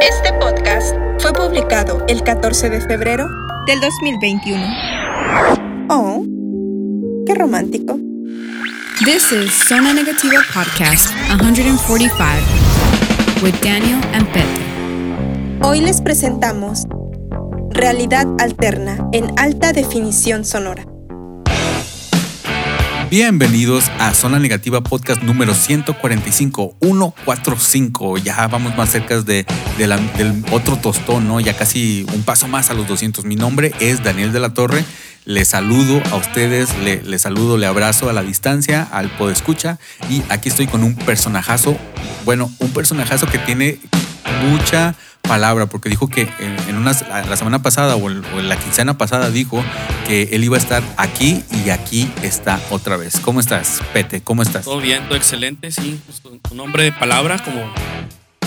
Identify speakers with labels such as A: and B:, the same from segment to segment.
A: Este podcast fue publicado el 14 de febrero del 2021. Oh, qué romántico.
B: This is Zona Negativa Podcast 145 with Daniel and Pete.
A: Hoy les presentamos Realidad Alterna en alta definición sonora.
C: Bienvenidos a Zona Negativa Podcast número 145, 145. Ya vamos más cerca de, del otro tostón, ¿no? Ya casi un paso más a los 200. Mi nombre es Daniel de la Torre. Les saludo a ustedes, le, les saludo, le abrazo a la distancia, al podescucha. Y aquí estoy con un personajazo, bueno, un personajazo que tiene mucha palabra, porque dijo que en, unas- la, semana pasada o, el- o la quincena pasada dijo que él iba a estar aquí y aquí está otra vez. ¿Cómo estás, Pete? ¿Cómo estás?
D: Todo bien, todo excelente, sí. Un- un hombre de palabra como,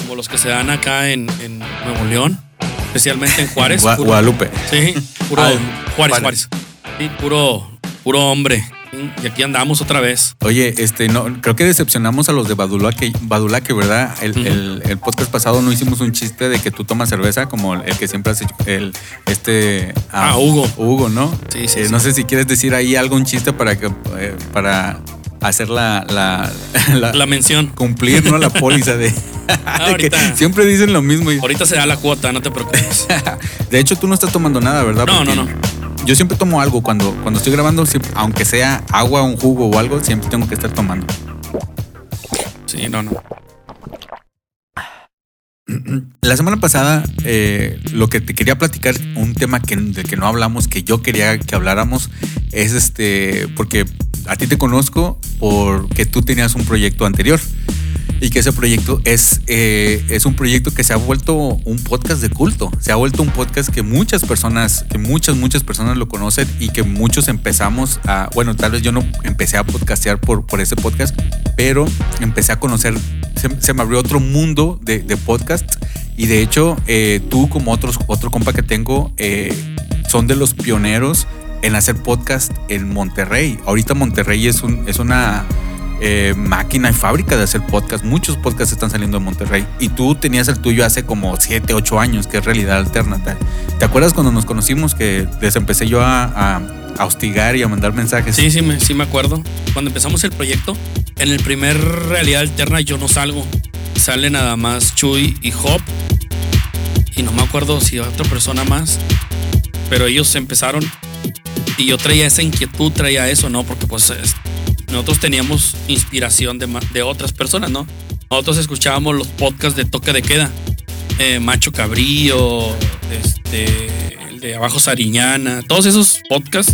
D: como los que se dan acá en, en Nuevo León, especialmente en Juárez.
C: Gua-
D: puro-
C: Guadalupe.
D: Sí, puro
C: Ah,
D: Juárez,
C: Juárez.
D: Juárez. Sí, puro, puro hombre. Y aquí andamos otra vez.
C: Oye, este, no, creo que decepcionamos a los de Badulaque, Badulaque ¿verdad? El,
D: Ujú.
C: el- el podcast pasado no hicimos un chiste de que tú tomas cerveza, como el que siempre hace el, este...
D: Ah, Hugo.
C: Hugo, ¿no?
D: Sí, sí,
C: Eh,
D: sí.
C: No sé si quieres decir ahí algo, un chiste para que, eh, para hacer la, la, la-
D: La mención.
C: cumplir, ¿no? La póliza de, de que
D: Ahorita.
C: siempre dicen lo mismo. y-
D: Ahorita se da la cuota, no te preocupes.
C: De hecho, tú no estás tomando nada, ¿verdad?
D: No,
C: Porque
D: no, no.
C: Yo siempre tomo algo cuando, cuando estoy grabando, siempre- aunque sea agua, un jugo o algo, siempre tengo que estar tomando.
D: Sí, no, no.
C: La semana pasada, eh, lo que te quería platicar, un tema que, del que no hablamos, que yo quería que habláramos, es este, porque a ti te conozco porque tú tenías un proyecto anterior y que ese proyecto es, eh, es un proyecto que se ha vuelto un podcast de culto, se ha vuelto un podcast que muchas personas, que muchas, muchas personas lo conocen y que muchos empezamos a, bueno, tal vez yo no empecé a podcastear por, por ese podcast, pero empecé a conocer, se, se me abrió otro mundo de, de podcasts y de hecho eh, tú como otros, otro compa que tengo eh, son de los pioneros en hacer podcast en Monterrey. Ahorita Monterrey es, un, es una eh, máquina y fábrica de hacer podcast. Muchos podcasts están saliendo de Monterrey. Y tú tenías el tuyo hace como 7, 8 años, que es realidad alterna. ¿Te- ¿Te acuerdas cuando nos conocimos que les empecé yo a, a- a hostigar y a mandar mensajes?
D: Sí, sí me, sí me acuerdo. Cuando empezamos el proyecto, en el primer realidad alterna yo no salgo. Sale nada más Chuy y Hop. Y no me acuerdo si otra persona más. Pero ellos empezaron. Y yo traía esa inquietud, traía eso, ¿no? Porque pues es- nosotros teníamos inspiración de, de otras personas, ¿no? Nosotros escuchábamos los podcasts de Toque de Queda. eh, Macho Cabrillo, este, el de Abajo Sariñana, todos esos podcasts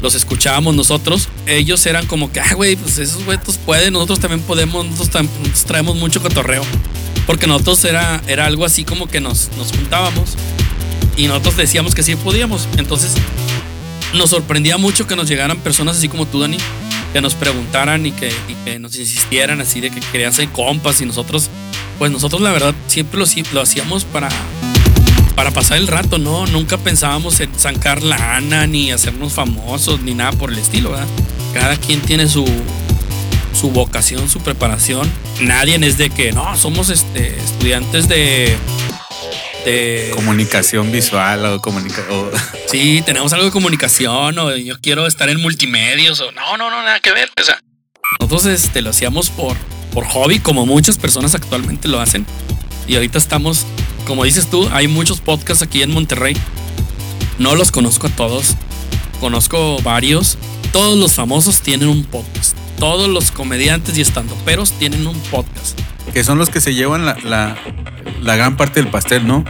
D: los escuchábamos nosotros. Ellos eran como que, ah, güey, pues esos güeyes pueden, nosotros también podemos, nosotros traemos mucho cotorreo. Porque nosotros era, era algo así como que nos, nos juntábamos y nosotros decíamos que sí podíamos. Entonces nos sorprendía mucho que nos llegaran personas así como tú, Dani, que nos preguntaran y que, nos insistieran así de que querían ser compas y nosotros, pues nosotros la verdad siempre lo, lo hacíamos para, para pasar el rato, ¿no? Nunca pensábamos en sacar lana ni hacernos famosos ni nada por el estilo, ¿verdad? Cada quien tiene su, su vocación, su preparación. Nadie es de que, no, somos este, estudiantes de... de
C: Comunicación visual o comunicación.
D: Sí, tenemos algo de comunicación o yo quiero estar en multimedios o no, no, no, nada que ver. O sea, nosotros este, lo hacíamos por, por hobby, como muchas personas actualmente lo hacen. Y ahorita estamos, como dices tú, hay muchos podcasts aquí en Monterrey. No los conozco a todos, conozco varios. Todos los famosos tienen un podcast. Todos los comediantes y estandoperos tienen un podcast.
C: Que son los que se llevan la, la- la gran parte del pastel, ¿no?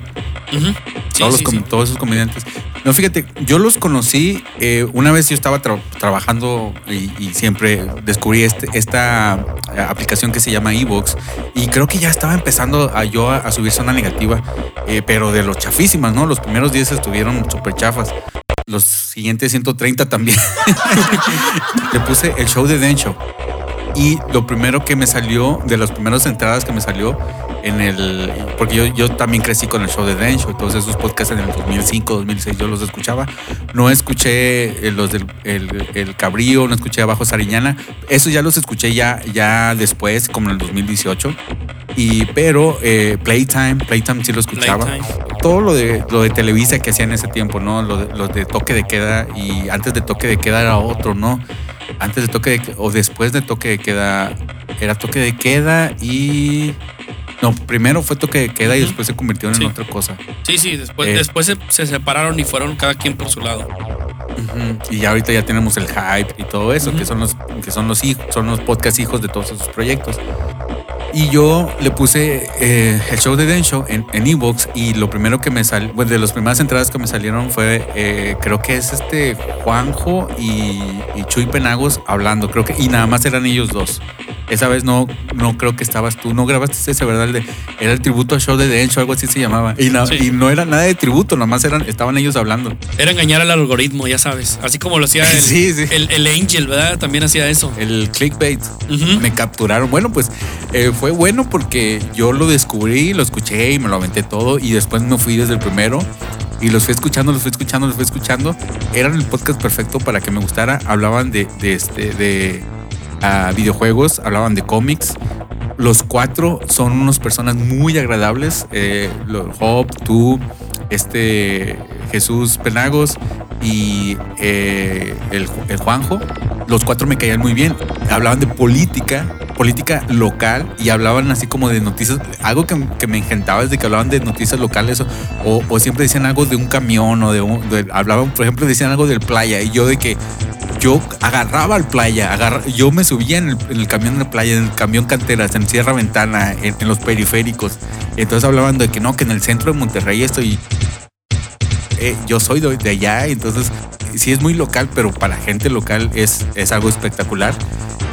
D: Sí,
C: todos, los
D: sí,
C: com-
D: sí.
C: todos esos comediantes. No, fíjate, yo los conocí eh, una vez yo estaba tra- trabajando y, y siempre descubrí este- esta eh, aplicación que se llama Evox y creo que ya estaba empezando a yo a, a subir zona negativa, eh, pero de los chafísimas, ¿no? Los primeros 10 estuvieron súper chafas. Los siguientes 130 también. Le puse el show de Den Show. Y lo primero que me salió, de las primeras entradas que me salió en el. Porque yo, yo también crecí con el show de Dan Show, todos esos podcasts en el 2005, 2006 yo los escuchaba. No escuché eh, los del el, el Cabrío, no escuché Abajo Sariñana. Eso ya los escuché ya, ya después, como en el 2018. Y, pero eh, Playtime, Playtime sí lo escuchaba.
D: Playtime.
C: Todo lo de, lo de Televisa que hacía en ese tiempo, ¿no? Lo de, lo de toque de queda y antes de toque de queda era otro, ¿no? Antes de toque de, o después de toque de queda era toque de queda y no, primero fue toque de queda y después se convirtieron
D: Sí.
C: en otra cosa.
D: Sí, sí, después,
C: Eh.
D: después se, se separaron y fueron cada quien por su lado.
C: Y ya ahorita ya tenemos el hype y todo eso, que son los que son los hijos, son los podcast hijos de todos esos proyectos. Y yo le puse eh, el show de Den Show en en Evox y lo primero que me salió, bueno, de las primeras entradas que me salieron fue, eh, creo que es este Juanjo y, y Chuy Penagos hablando, creo que, y nada más eran ellos dos. Esa vez no, no creo que estabas tú, no grabaste ese, ¿verdad? El de- era el tributo al show de Den Show, algo así se llamaba. Y, no,
D: Sí.
C: y no era nada de tributo, nomás eran, estaban ellos hablando.
D: Era engañar al algoritmo, ya sabes. Así como lo hacía el,
C: Sí, sí.
D: el, el Angel, ¿verdad? También hacía eso.
C: El clickbait. Me capturaron. Bueno, pues eh, fue bueno porque yo lo descubrí, lo escuché y me lo aventé todo. Y después me fui desde el primero y los fui escuchando, los fui escuchando, los fui escuchando. Eran el podcast perfecto para que me gustara. Hablaban de, de este, de ah, videojuegos, hablaban de cómics. Los cuatro son unas personas muy agradables. Eh, Job, tú, este Jesús Penagos y eh, el, el Juanjo. Los cuatro me caían muy bien. Hablaban de política, política local y hablaban así como de noticias. Algo que, que me encantaba es de que hablaban de noticias locales o, o, siempre decían algo de un camión o de un. hablaban, por ejemplo, decían algo del playa y yo de que yo agarraba al playa, yo me subía en el, en el camión de playa, en el camión canteras, en Sierra Ventana, en, los periféricos. Entonces hablaban de que no, que en el centro de Monterrey esto y eh, yo soy de, allá, entonces sí es muy local, pero para gente local es algo espectacular.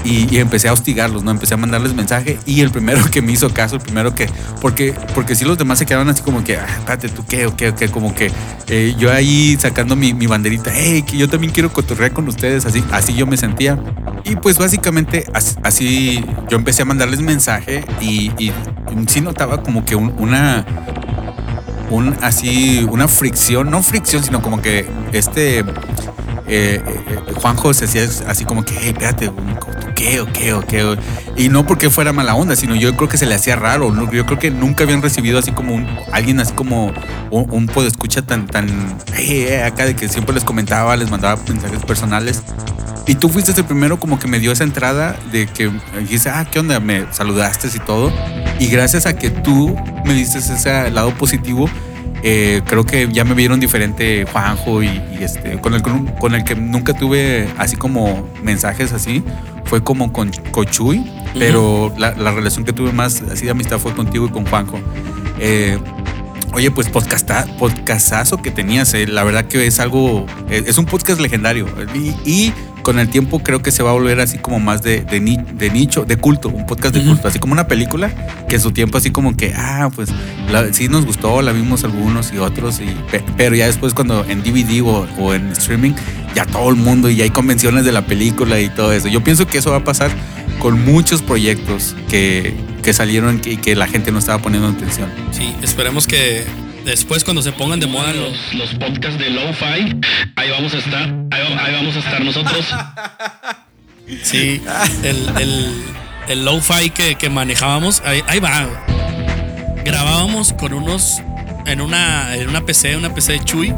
C: Y, y empecé a hostigarlos, ¿no? Empecé a mandarles mensaje y el primero que me hizo caso, el primero que, porque, porque si los demás se quedaban así como que, ah, espérate, ¿tú qué? ¿O qué? ¿O qué? Como que eh, yo ahí sacando mi, mi banderita, hey, que yo también quiero cotorrear con ustedes, así, así yo me sentía. Y pues básicamente así yo empecé a mandarles mensaje y, y sí notaba como que un- una, un así, una fricción, no fricción, sino como que este eh, eh, Juanjo se hacía así como que, hey, espérate, ¿tú qué o qué o qué? Y no porque fuera mala onda, sino yo creo que se le hacía raro. Yo creo que nunca habían recibido así como un, alguien así como un, un podescucha tan, tan, hey, eh, acá de que siempre les comentaba, les mandaba mensajes personales. Y tú fuiste el primero como que me dio esa entrada de que dijiste, ah, ¿qué onda? Me saludaste y todo. Y gracias a que tú me diste ese lado positivo, eh, creo que ya me vieron diferente Juanjo y, y este, con el, con el que nunca tuve así como mensajes así, fue como con Cochuy, pero la, la relación que tuve más así de amistad fue contigo y con Juanjo. Eh, Oye, pues podcasta, podcastazo que tenías, eh, la verdad que es algo, eh, es un podcast legendario y, y con el tiempo creo que se va a volver así como más de, de, ni- de nicho, de culto, un podcast de
D: Ujú.
C: culto, así como una película que en su tiempo así como que, ah, pues la- sí nos gustó, la vimos algunos y otros, y, pe- pero ya después cuando en DVD o, o en streaming, ya todo el mundo y ya hay convenciones de la película y todo eso. Yo pienso que eso va a pasar con muchos proyectos que, que salieron y que la gente no estaba poniendo atención.
D: Sí, esperemos que después cuando se pongan de moda los,
E: los, podcasts de Lo-Fi. Ahí vamos a estar. Ahí, va- ahí vamos a estar nosotros.
D: Sí, el, el, el lo-fi que, que manejábamos, ahí, ahí va. Grabábamos con unos, en una, en una PC, una PC de Chuy,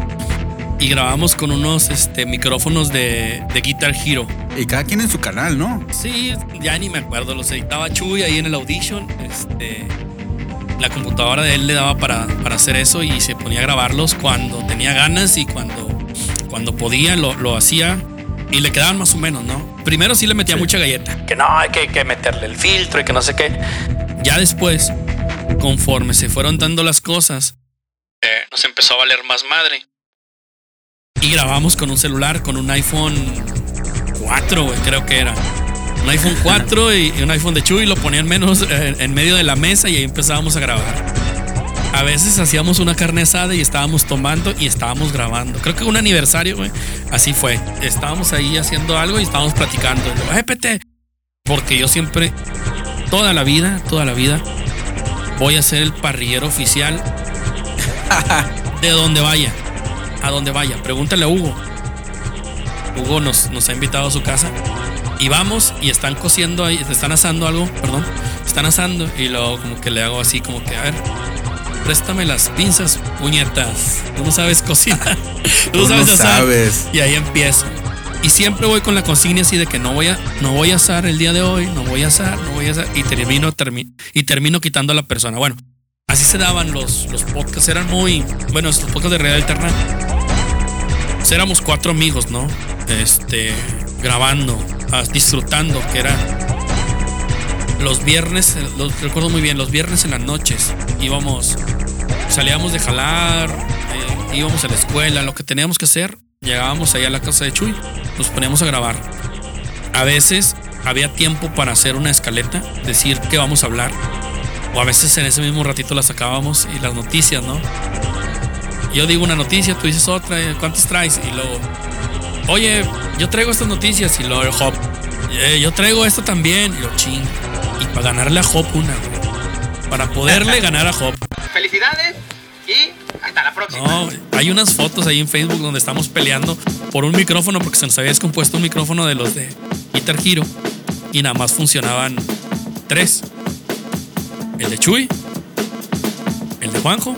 D: y grabábamos con unos este, micrófonos de, de Guitar Hero.
C: Y cada quien en su canal, ¿no?
D: Sí, ya ni me acuerdo, los editaba Chuy ahí en el Audition. Este, la computadora de él le daba para, para hacer eso y se ponía a grabarlos cuando tenía ganas y cuando, cuando podía lo, lo hacía y le quedaban más o menos, ¿no? Primero sí le metía mucha galleta. Que no, hay que, que meterle el filtro y que no sé qué. Ya después, conforme se fueron dando las cosas, eh, nos empezó a valer más madre. Y grabamos con un celular, con un iPhone 4, güey, creo que era. Un iPhone 4 y, y un iPhone de Chuy, lo ponían menos eh, en medio de la mesa y ahí empezábamos a grabar. A veces hacíamos una carne asada y estábamos tomando y estábamos grabando. Creo que un aniversario, güey. Así fue. Estábamos ahí haciendo algo y estábamos platicando. "Eh, Porque yo siempre, toda la vida, toda la vida, voy a ser el parrillero oficial de donde vaya. A donde vaya. Pregúntale a Hugo. Hugo nos, nos ha invitado a su casa. Y vamos y están cociendo ahí, están asando algo, perdón. Están asando y luego como que le hago así como que, a ver, préstame las pinzas, puñetas. Tú no sabes cocinar. Tú, no sabes
C: no
D: asar.
C: sabes.
D: Y ahí empiezo. Y siempre voy con la consigna así de que no voy a, no voy a asar el día de hoy, no voy a asar, no voy a asar. Y termino, termi- y termino quitando a la persona. Bueno, así se daban los, los podcasts. Eran muy, bueno, los podcasts de realidad alterna. Pues éramos cuatro amigos, ¿no? Este, grabando, ah, disfrutando, que era los viernes, los recuerdo muy bien, los viernes en las noches íbamos, salíamos de jalar, eh, íbamos a la escuela, lo que teníamos que hacer, llegábamos allá a la casa de Chuy, nos poníamos a grabar. A veces había tiempo para hacer una escaleta, decir qué vamos a hablar, o a veces en ese mismo ratito la sacábamos y las noticias, ¿no? Yo digo una noticia, tú dices otra, eh, ¿cuántas traes? Y luego, oye, yo traigo estas noticias y luego el Hop, "Eh, yo traigo esto también, y lo ching. Y para ganarle a Hop una, güey. Para poderle ganar a Hop.
F: Felicidades y hasta la próxima.
D: No, hay unas fotos ahí en Facebook donde estamos peleando por un micrófono porque se nos había descompuesto un micrófono de los de Guitar Hero y nada más funcionaban tres. El de Chuy, el de Juanjo.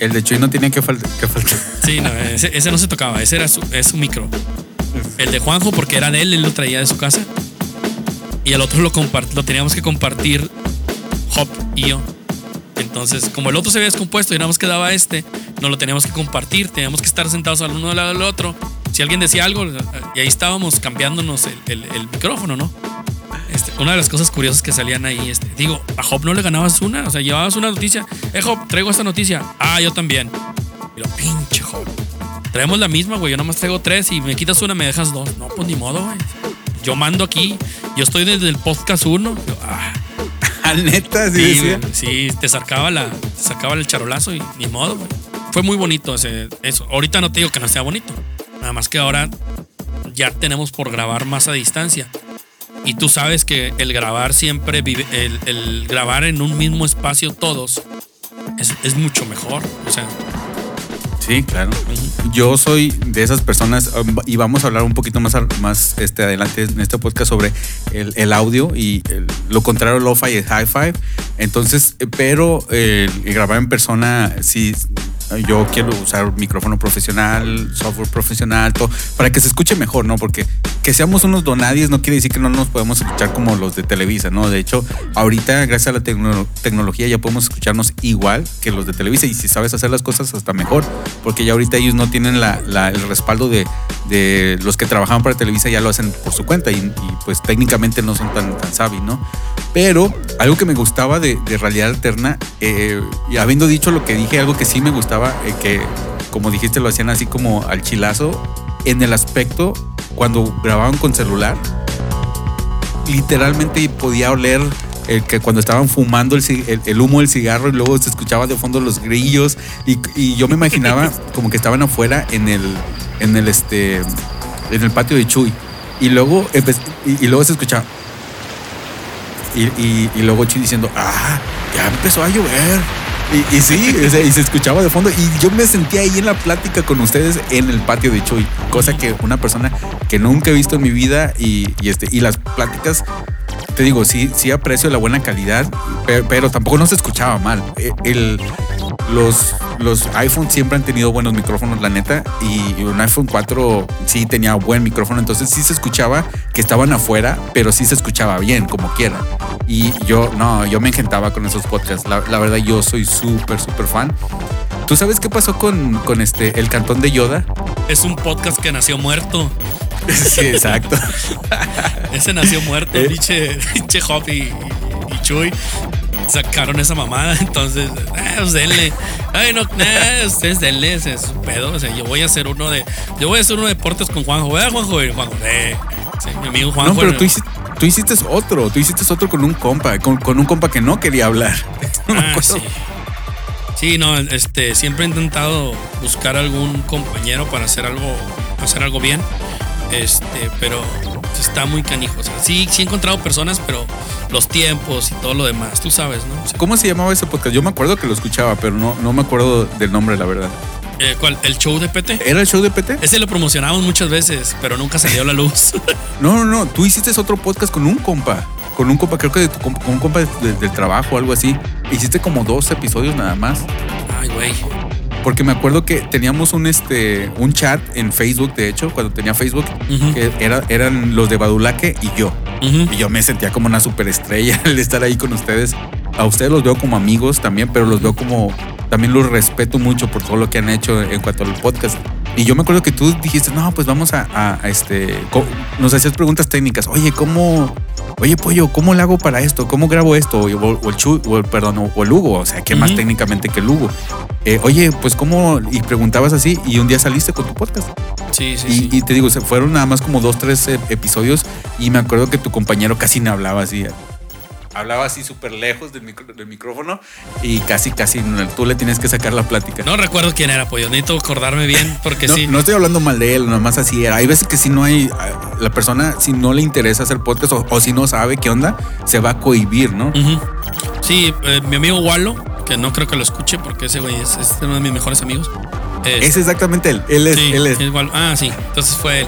C: El de Chuy no tenía que, fal- que faltar.
D: Sí, no, ese, ese no se tocaba, ese era su, es su micro. El de Juanjo porque era de él, él lo traía de su casa. Y el otro lo, lo teníamos que compartir Hop y yo. Entonces, como el otro se había descompuesto y nada más quedaba este, no lo teníamos que compartir, teníamos que estar sentados al uno al lado del otro. Si alguien decía algo, y ahí estábamos cambiándonos el, el- el micrófono, ¿no? Este, una de las cosas curiosas que salían ahí, este, digo, a Hop no le ganabas una, o sea, llevabas una noticia, eh, Hop, traigo esta noticia, ah, yo también. Y lo pinche Hop. Traemos la misma, güey, yo nomás traigo tres y me quitas una, me dejas dos. No, pues ni modo, güey. Yo mando aquí, yo estoy desde el podcast uno. Yo, ah,
C: Ah, neta, sí,
D: Sí, güey, sí, te sacaba la, te sacaba el charolazo y ni modo, güey. Fue muy bonito ese, eso. Ahorita no te digo que no sea bonito. Nada más que ahora ya tenemos por grabar más a distancia. Y tú sabes que el grabar siempre vive, el, el grabar en un mismo espacio todos es, es mucho mejor. O sea,
C: Sí, claro. Yo soy de esas personas um, y vamos a hablar un poquito más, más este, adelante en este podcast sobre el, audio y el- lo contrario, lo-fi y hi-fi. Entonces, eh, pero grabar en persona, sí, yo quiero usar micrófono profesional, software profesional, todo, para que se escuche mejor, ¿no? Porque que seamos unos donadies no quiere decir que no nos podemos escuchar como los de Televisa, ¿no? De hecho, ahorita, gracias a la tecno- tecnología, ya podemos escucharnos igual que los de Televisa y si sabes hacer las cosas hasta mejor, porque ya ahorita ellos no tienen la- el respaldo de, de los que trabajaban para Televisa, ya lo hacen por su cuenta y, pues técnicamente no son tan, tan ¿no? Pero algo que me gustaba de, de realidad alterna, eh, y habiendo dicho lo que dije, algo que sí me gustaba, eh, que como dijiste lo hacían así como al chilazo, en el aspecto cuando grababan con celular, literalmente podía oler el que cuando estaban fumando el, el- el humo del cigarro y luego se escuchaba de fondo los grillos y, y yo me imaginaba como que estaban afuera en el en el este en el patio de Chuy y luego y, y luego se escuchaba y, y- y luego Chuy diciendo ah ya empezó a llover y, y sí, y se escuchaba de fondo. Y yo me sentía ahí en la plática con ustedes en el patio de Chuy. Cosa que una persona que nunca he visto en mi vida. Y, y este, y las pláticas, te digo, sí, sí aprecio la buena calidad, pero, pero tampoco no se escuchaba mal. Eh, El, los, los iPhones siempre han tenido buenos micrófonos, la neta. Y un iPhone 4 sí tenía buen micrófono. Entonces sí se escuchaba que estaban afuera, pero sí se escuchaba bien, como quiera. Y yo, no, yo me engentaba con esos podcasts. La, la verdad, yo soy súper, súper fan. ¿Tú sabes qué pasó con, con este, el cantón de Yoda?
D: es un podcast que nació muerto.
C: Sí, exacto.
D: Ese nació muerto,
C: Eh.
D: pinche, pinche Hop y, y Chuy. Sacaron esa mamada, entonces, eh, pues denle. Ay, no, eh, ustedes denle, ese es pedo. O sea, yo voy a hacer uno de. Yo voy a hacer uno de deportes con Juanjo. ¿Verdad, Juanjo? Y Juanjo, eh. Sí, mi amigo Juanjo.
C: No, pero tú hiciste, tú hiciste otro. Tú hiciste otro con un compa, con, con un compa que no quería hablar. No me
D: Ah,
C: acuerdo.
D: sí. Sí, no, este, siempre he intentado buscar algún compañero para hacer algo, hacer algo bien. Este, pero Está muy canijo. O sea, sí, sí he encontrado personas, pero los tiempos y todo lo demás, tú sabes, ¿no? O sea,
C: ¿Cómo se llamaba ese podcast? Yo me acuerdo que lo escuchaba, pero no, no me acuerdo del nombre, la verdad.
D: eh, ¿Cuál? ¿El show de PT?
C: ¿Era el show de PT?
D: Ese lo promocionamos muchas veces, pero nunca salió a la luz.
C: No, no, no. Tú hiciste otro podcast con un compa. Con un compa, creo que de tu con un compa de- del trabajo o algo así. Hiciste como dos episodios nada más.
D: Ay, güey.
C: Porque me acuerdo que teníamos un este un chat en Facebook, de hecho, cuando tenía Facebook, que era, eran los de Badulaque y yo. Y yo me sentía como una superestrella al estar ahí con ustedes. A ustedes los veo como amigos también, pero los veo como. También los respeto mucho por todo lo que han hecho en cuanto al podcast. Y yo me acuerdo que tú dijiste, no, pues vamos a, a- a este. Nos hacías preguntas técnicas. Oye, ¿cómo. Oye, pollo, ¿cómo le hago para esto? ¿Cómo grabo esto? O, o el Chu, o el, perdón, o, el Hugo. O sea, ¿qué más técnicamente que el Hugo? Eh, oye, pues cómo. Y preguntabas así, y un día saliste con tu podcast.
D: Sí, sí,
C: Y,
D: sí.
C: y te digo, se fueron nada más como dos, tres eh, episodios y me acuerdo que tu compañero casi no hablaba así. Hablaba así súper lejos del, micro- del micrófono y casi, casi tú le tienes que sacar la plática.
D: No recuerdo quién era, pollo. Necesito acordarme bien, porque
C: No,
D: sí.
C: no estoy hablando mal de él, nada más así era. Hay veces que si no hay, la persona, si no le interesa hacer podcast o, o si no sabe qué onda, se va a cohibir, ¿no?
D: Sí, eh, mi amigo Wallo, que no creo que lo escuche porque ese güey es, es uno de mis mejores amigos.
C: Es exactamente él. Él es,
D: sí,
C: él es.
D: Ah, sí. Entonces fue él.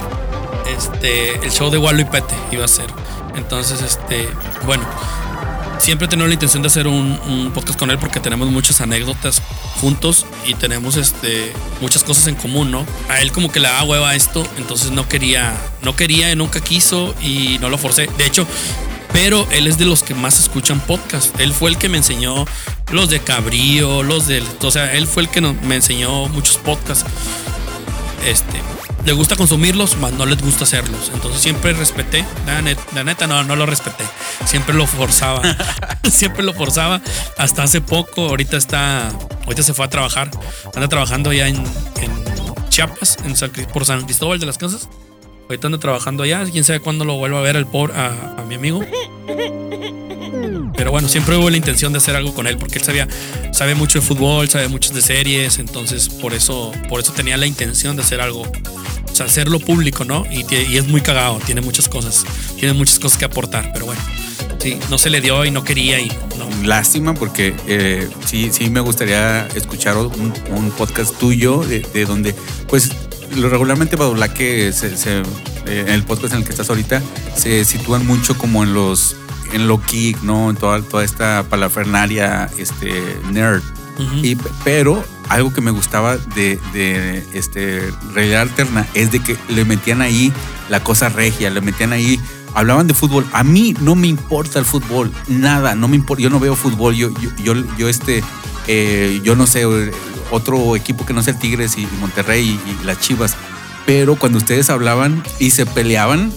D: Este, el show de Wallo y Pete iba a ser. Entonces, este, bueno, siempre he tenido la intención de hacer un, podcast con él porque tenemos muchas anécdotas juntos y tenemos este muchas cosas en común, ¿no? A él como que le da hueva esto, entonces no quería, no quería, nunca quiso y no lo forcé. De hecho, pero él es de los que más escuchan podcast. Él fue el que me enseñó los de Cabrío, los del, o sea, él fue el que me enseñó muchos podcasts. Este, le gusta consumirlos, más no les gusta hacerlos. Entonces siempre respeté, la neta, la neta no, no lo respeté. Siempre lo forzaba. siempre lo forzaba. Hasta hace poco, ahorita está, ahorita se fue a trabajar. Anda trabajando allá en, en Chiapas, en San por San Cristóbal de las Casas. Ahorita anda trabajando allá. Quién sabe cuándo lo vuelva a ver el pobre, a, a mi amigo. Pero bueno, siempre hubo la intención de hacer algo con él porque él sabía, sabe mucho de fútbol, sabe mucho de series, entonces por eso, por eso tenía la intención de hacer algo, o sea, hacerlo público, ¿no? Y, y es muy cagado, tiene muchas cosas, tiene muchas cosas que aportar, pero bueno, sí, no se le dio y no quería y no.
C: Lástima porque eh, sí, sí me gustaría escuchar un, un podcast tuyo de, de donde, pues, lo regularmente Badulaque se, se, eh, en el podcast en el que estás ahorita se sitúan mucho como en los en lo geek, ¿no? En toda, toda esta palafernaria este, nerd. Y, pero algo que me gustaba de, de este, realidad alterna es de que le metían ahí la cosa regia, le metían ahí, hablaban de fútbol. A mí no me importa el fútbol, nada, no me importa, yo no veo fútbol, yo, yo, yo, yo, este, eh, yo no sé, otro equipo que no sea el Tigres y, Monterrey y, y las Chivas. Pero cuando ustedes hablaban y se peleaban,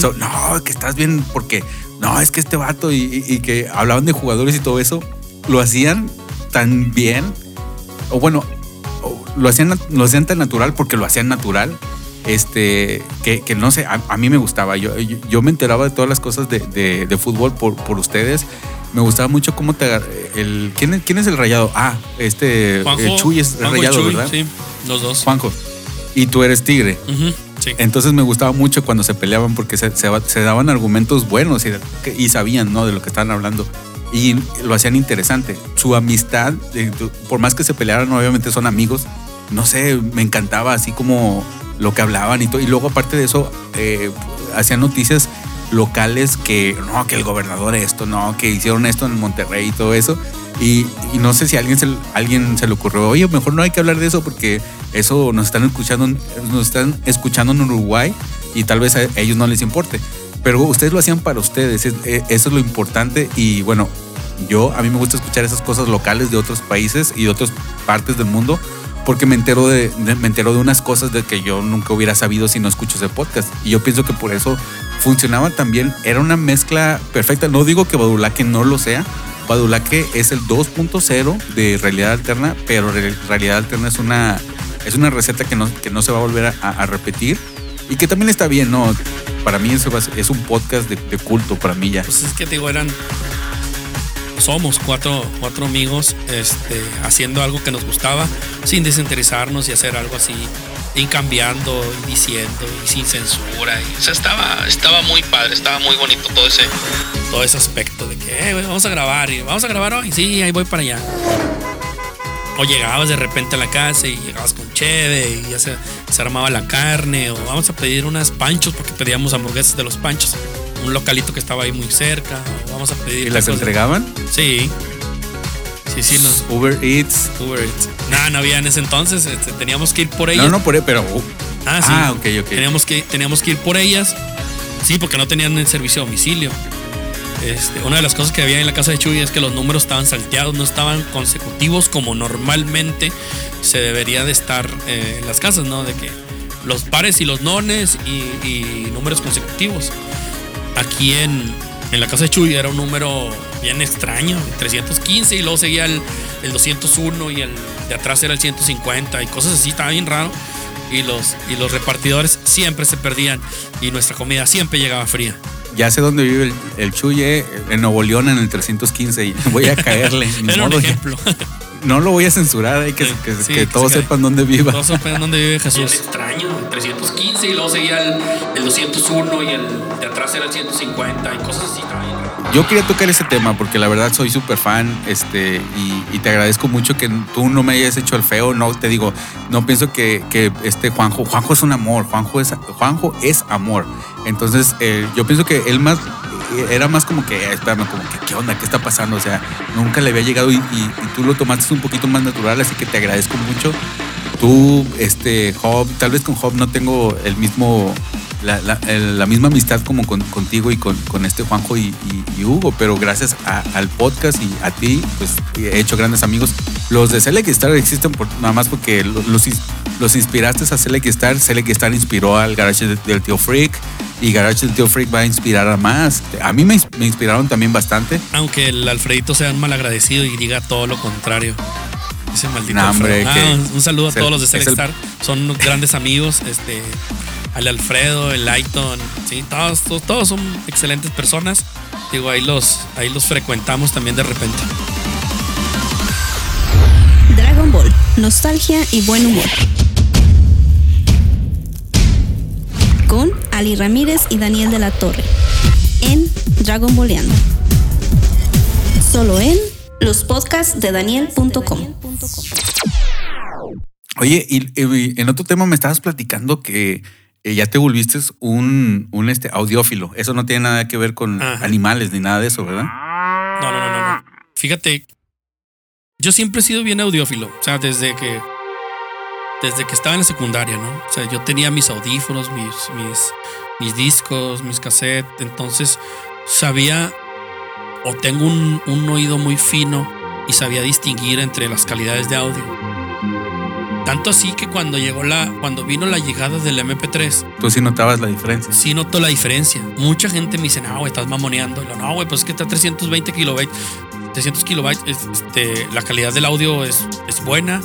C: so- no, que estás bien porque no, es que este vato y, y- y que hablaban de jugadores y todo eso, lo hacían tan bien, o bueno, lo hacían, lo hacían tan natural porque lo hacían natural, este, que, que no sé, a, a mí me gustaba, yo, yo, yo me enteraba de todas las cosas de, de- de fútbol por, por ustedes. Me gustaba mucho cómo te el ¿quién, es- quién es el rayado? Ah, este
D: Juanjo,
C: el Chuy es
D: Juanjo y
C: rayado,
D: Chuy,
C: ¿verdad?
D: Sí, los dos.
C: Juanjo. Y tú eres tigre. Entonces me gustaba mucho cuando se peleaban porque se, daban argumentos buenos y, sabían ¿no? de lo que estaban hablando. Y lo hacían interesante. Su amistad, por más que se pelearan, obviamente son amigos. No sé, me encantaba así como lo que hablaban y todo. Y luego aparte de eso, eh, hacían noticias locales que, no, que el gobernador esto, no, que hicieron esto en Monterrey y todo eso. Y, y no sé si a alguien se, alguien se le ocurrió, oye, mejor no hay que hablar de eso porque eso nos están escuchando, nos están escuchando en Uruguay y tal vez a ellos no les importe. Pero ustedes lo hacían para ustedes, es- eh, eso es lo importante y bueno, yo a mí me gusta escuchar esas cosas locales de otros países y de otras partes del mundo porque me entero de, de- me entero de unas cosas de que yo nunca hubiera sabido si no escucho ese podcast. Y yo pienso que por eso funcionaba también, era una mezcla perfecta, no digo que Badulaque no lo sea, Badulaque es el 2.0 de realidad alterna, pero re- realidad alterna es una, es una receta que no, que no se va a volver a, repetir y que también está bien, ¿no? Para mí ser- es un podcast de, culto, para mí ya.
D: Pues es que digo, eran. Somos cuatro, cuatro amigos este, haciendo algo que nos gustaba sin desinteresarnos y hacer algo así y cambiando y diciendo y sin censura. Y,
E: O sea, estaba, estaba muy padre, estaba muy bonito todo ese.
D: todo ese aspecto de que "Eh, vamos a grabar y vamos a grabar hoy. Sí, ahí voy para allá. O llegabas de repente a la casa y llegabas con cheve y ya se, se armaba la carne. O vamos a pedir unas panchos porque pedíamos hamburguesas de los panchos. Un localito que estaba ahí muy cerca. O vamos a pedir.
C: ¿Y las
D: de-
C: entregaban?
D: Sí. Sí, sí, nos.
C: Uber Eats.
D: Uber Eats. No, no había en ese entonces. este, teníamos que ir por ellas.
C: No, no, por ahí, pero. uh,
D: Ah, sí.
C: Ah, ok, ok.
D: Teníamos que, teníamos que ir por ellas. Sí, porque no tenían el servicio a domicilio. Este, una de las cosas que había en la casa de Chuy es que los números estaban salteados, no estaban consecutivos como normalmente se debería de estar eh, en las casas, ¿no? De que los pares y los nones y, y números consecutivos. Aquí en, en la casa de Chuy era un número bien extraño, 315 y luego seguía el, el 201 y el de atrás era el 150 y cosas así, estaba bien raro. Y los, y los repartidores siempre se perdían y nuestra comida siempre llegaba fría.
C: Ya sé dónde vive el, el Chuye, en Nuevo León, en el 315. Y voy a caerle.
D: Era un
C: modo, ya.
D: ejemplo.
C: No lo voy a censurar, hay que,
D: Sí,
C: que,
D: sí,
C: que
D: que
C: todos
D: se
C: sepan dónde viva.
D: Todos saben dónde vive Jesús.
E: extraño, 315 y luego seguía el, el 201 y el de atrás era el 150 y cosas así.
C: Yo quería tocar ese tema porque la verdad soy súper fan este, y, te agradezco mucho que tú no me hayas hecho el feo. No, te digo, no pienso que, que este Juanjo, Juanjo es un amor, Juanjo es, Juanjo es amor. Entonces, eh, yo pienso que él más, eh, era más como que, espérame, como que, ¿qué onda? ¿Qué está pasando? O sea, nunca le había llegado y tú lo tomaste un poquito más natural, así que te agradezco mucho. Tú, este, Job, tal vez con Job no tengo el mismo, la, la- el- la misma amistad como con- contigo y con, con este Juanjo y, y- y Hugo, pero gracias a- al podcast y a ti, pues he hecho grandes amigos. Los de Select Star existen por, nada más porque lo- los, los inspiraste a Select Star. Select Star inspiró al Garage de- del Tío Freak y Garage del Tío Freak va a inspirar a más. A mí me, ins- me inspiraron también bastante.
D: Aunque el Alfredito sea un malagradecido y diga todo lo contrario. Ese maldito.
C: Hombre,
D: Ah, un, un saludo a
C: el-
D: todos los de Select
C: el-
D: Star. Son grandes amigos. Este, al Alfredo, el Lighton. Sí, todos, todos, todos son excelentes personas. Digo, ahí los, ahí los frecuentamos también de repente.
G: Dragon Ball, nostalgia y buen humor. Con Ali Ramírez y Daniel de la Torre. En Dragon Balleando. Solo en los podcasts de Daniel.com.
C: Oye, y, y en otro tema me estabas platicando que eh, ya te volviste un, un este, audiófilo. Eso no tiene nada que ver con
D: Ajá.
C: animales ni nada de eso, ¿verdad?
D: No, no, no, no, no. Fíjate, yo siempre he sido bien audiófilo. O sea, desde que. Desde que estaba en la secundaria, ¿no? O sea, yo tenía mis audífonos, mis, mis, mis discos, mis cassettes. Entonces, sabía. O tengo un, un oído muy fino y sabía distinguir entre las calidades de audio. Tanto así que cuando llegó la. Cuando vino la llegada del MP3,
C: Tú sí notabas la diferencia.
D: sí noto la diferencia. Mucha gente me dice, no, güey, estás mamoneando. Y lo, no, güey, pues es que está a 320 kilobytes. 300 kilobytes, este, la calidad del audio es, es buena.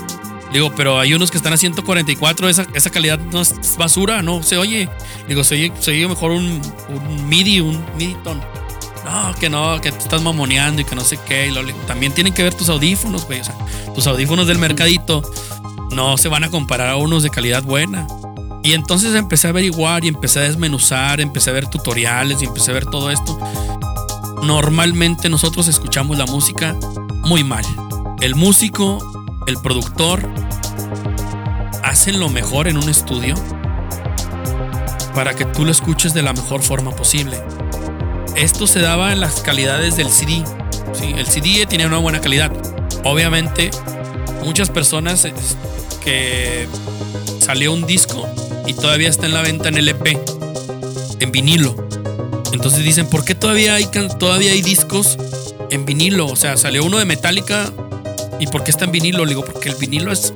D: Digo, pero hay unos que están a 144, esa, esa calidad no es basura, no se oye. Digo, se oye, se oye mejor un, un MIDI, un MIDI ton. No, que no, que te estás mamoneando y que no sé qué. Y lo- también tienen que ver tus audífonos, güey. O sea, tus audífonos del mercadito no se van a comparar a unos de calidad buena. Y entonces empecé a averiguar y empecé a desmenuzar, empecé a ver tutoriales y empecé a ver todo esto. Normalmente nosotros escuchamos la música muy mal. El músico, el productor, hacen lo mejor en un estudio para que tú lo escuches de la mejor forma posible. Esto se daba en las calidades del CD. Sí, el CD tenía una buena calidad. Obviamente, muchas personas que salió un disco y todavía está en la venta en LP, en vinilo. Entonces dicen, ¿por qué todavía hay, todavía hay discos en vinilo? O sea, salió uno de Metallica y ¿por qué está en vinilo? Le digo, porque el vinilo es,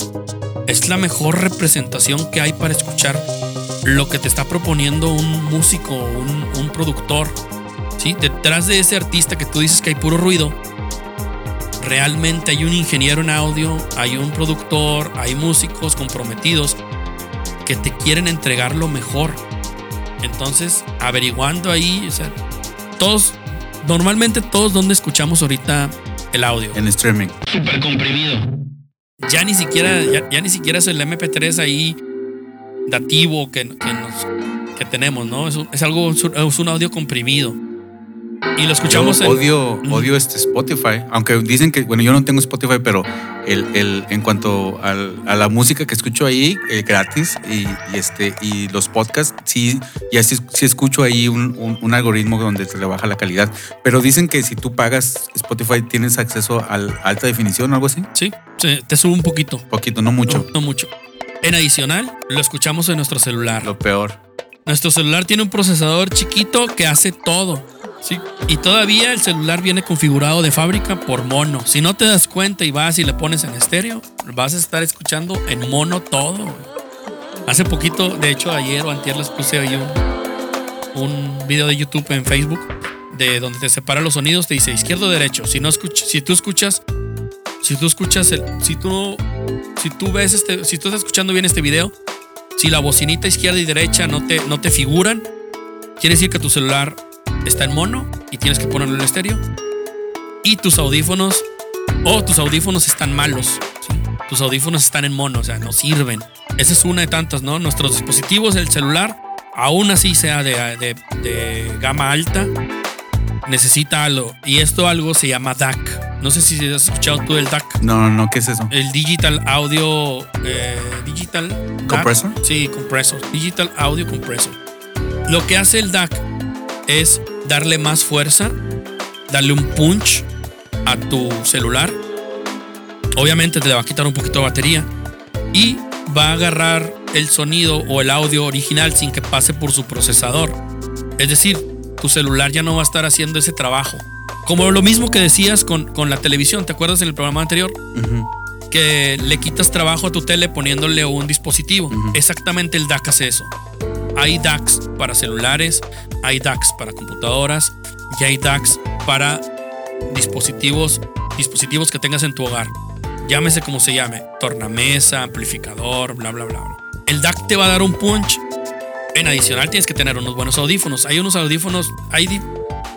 D: es la mejor representación que hay para escuchar lo que te está proponiendo un músico, un, un productor. ¿sí? Detrás de ese artista que tú dices que hay puro ruido, realmente hay un ingeniero en audio, hay un productor, hay músicos comprometidos que te quieren entregar lo mejor. Entonces, averiguando ahí, o sea, todos, normalmente todos donde escuchamos ahorita el audio.
C: En streaming.
E: Súper comprimido.
D: Ya ni siquiera, ya, ya ni siquiera es el MP3 ahí dativo que, que, nos- que tenemos, ¿no? Es, es algo, es un audio comprimido. Y lo escuchamos
C: Yo
D: en-
C: odio, odio este Spotify. Aunque dicen que, bueno, yo no tengo Spotify, pero el, el, en cuanto al- a la música que escucho ahí, eh, gratis, y, y este, y los podcasts, sí, ya sí, sí escucho ahí un, un- un algoritmo donde se le baja la calidad. Pero dicen que si tú pagas Spotify tienes acceso a alta definición o algo así.
D: Sí, sí, te sube un poquito.
C: Poquito, no mucho.
D: No, no mucho. En adicional, lo escuchamos en nuestro celular.
C: Lo peor.
D: Nuestro celular tiene un procesador chiquito que hace todo. Sí. Y todavía el celular viene configurado de fábrica por mono. Si no te das cuenta y vas y le pones en estéreo, vas a estar escuchando en mono todo. Hace poquito, de hecho ayer o antier les puse ahí un, video de YouTube en Facebook de donde te separa los sonidos, te dice izquierdo derecho. Si no escuchas, si tú escuchas, si tú escuchas el, si tú, si tú ves este, si tú estás escuchando bien este video, si la bocinita izquierda y derecha no te, no te figuran, quiere decir que tu celular está en mono y tienes que ponerlo en estéreo. Y tus audífonos, o tus audífonos están malos. ¿sí? Tus audífonos están en mono, o sea, no sirven. Esa es una de tantas, ¿no? Nuestros dispositivos, el celular, aún así sea de, de- de gama alta, necesita algo. Y esto algo se llama DAC. No sé si has escuchado tú el DAC.
C: No, no, no, ¿qué es eso?
D: El Digital Audio. eh, digital. DAC.
C: ¿Compressor?
D: Sí, compresor. Digital Audio Compressor. Lo que hace el DAC es darle más fuerza, darle un punch a tu celular. Obviamente te le va a quitar un poquito de batería y va a agarrar el sonido o el audio original sin que pase por su procesador. Es decir, tu celular ya no va a estar haciendo ese trabajo. Como lo mismo que decías con, con la televisión, ¿te acuerdas en el programa anterior? Que le quitas trabajo a tu tele poniéndole un dispositivo. Exactamente el DAC hace eso. Hay DACs para celulares, hay DACs para computadoras y hay DACs para dispositivos, dispositivos que tengas en tu hogar. Llámese como se llame, tornamesa, amplificador, bla, bla, bla. El DAC te va a dar un punch. En adicional tienes que tener unos buenos audífonos. Hay unos audífonos, hay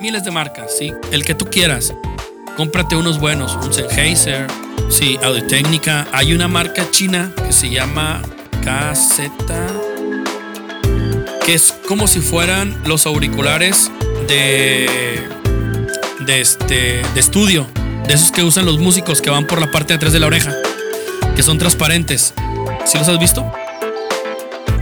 D: miles de marcas, ¿sí? El que tú quieras. Cómprate unos buenos, un Sennheiser, sí, Audio Técnica. Hay una marca china que se llama KZ, que es como si fueran los auriculares de, de, este, de estudio, de esos que usan los músicos que van por la parte de atrás de la oreja, que son transparentes. ¿Sí los has visto?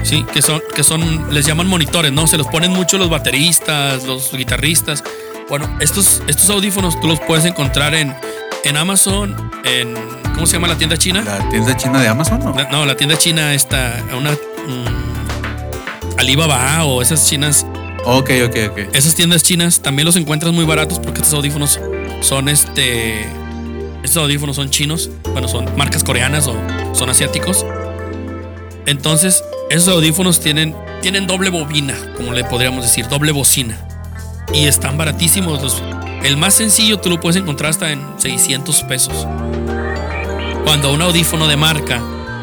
D: Sí, que son, que son, les llaman monitores, ¿no? Se los ponen mucho los bateristas, los guitarristas. Bueno, estos, estos audífonos tú los puedes encontrar en, en Amazon, en, ¿cómo se llama la tienda china?
C: ¿La tienda china de Amazon? No.
D: La- no, la tienda china está, una, Alibaba o esas chinas,
C: Ok, ok, ok.
D: esas tiendas chinas también los encuentras muy baratos porque estos audífonos son este, estos audífonos son chinos, bueno, son marcas coreanas o son asiáticos. Entonces, esos audífonos tienen, tienen doble bobina, como le podríamos decir, doble bocina. Y están baratísimos. Los- el más sencillo tú lo puedes encontrar hasta en 600 pesos. Cuando un audífono de marca,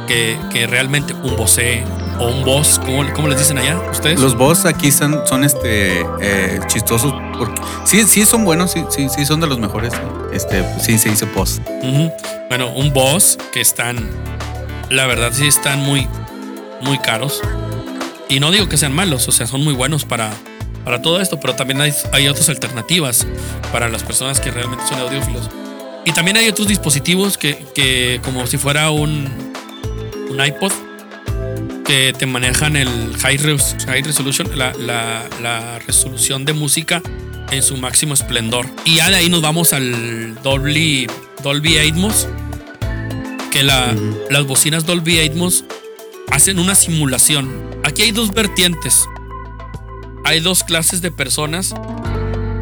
D: que, que realmente un Bose o un Boss, ¿cómo, cómo les dicen allá ustedes?
C: Los boss aquí son, son este eh, chistosos porque sí, sí son buenos, sí, sí, sí son de los mejores. Este, sí se dice boss.
D: Ujú. Bueno, un Boss que están, la verdad sí están muy, muy caros. Y no digo que sean malos, o sea, son muy buenos para, para todo esto, pero también hay, hay otras alternativas para las personas que realmente son audiófilos. Y también hay otros dispositivos que, que como si fuera un, un iPod, te manejan el high, res- high resolution, la, la- la resolución de música en su máximo esplendor. Y ya de ahí nos vamos al Dolby, Dolby Atmos, que la- las bocinas Dolby Atmos hacen una simulación. Aquí hay dos vertientes. Hay dos clases de personas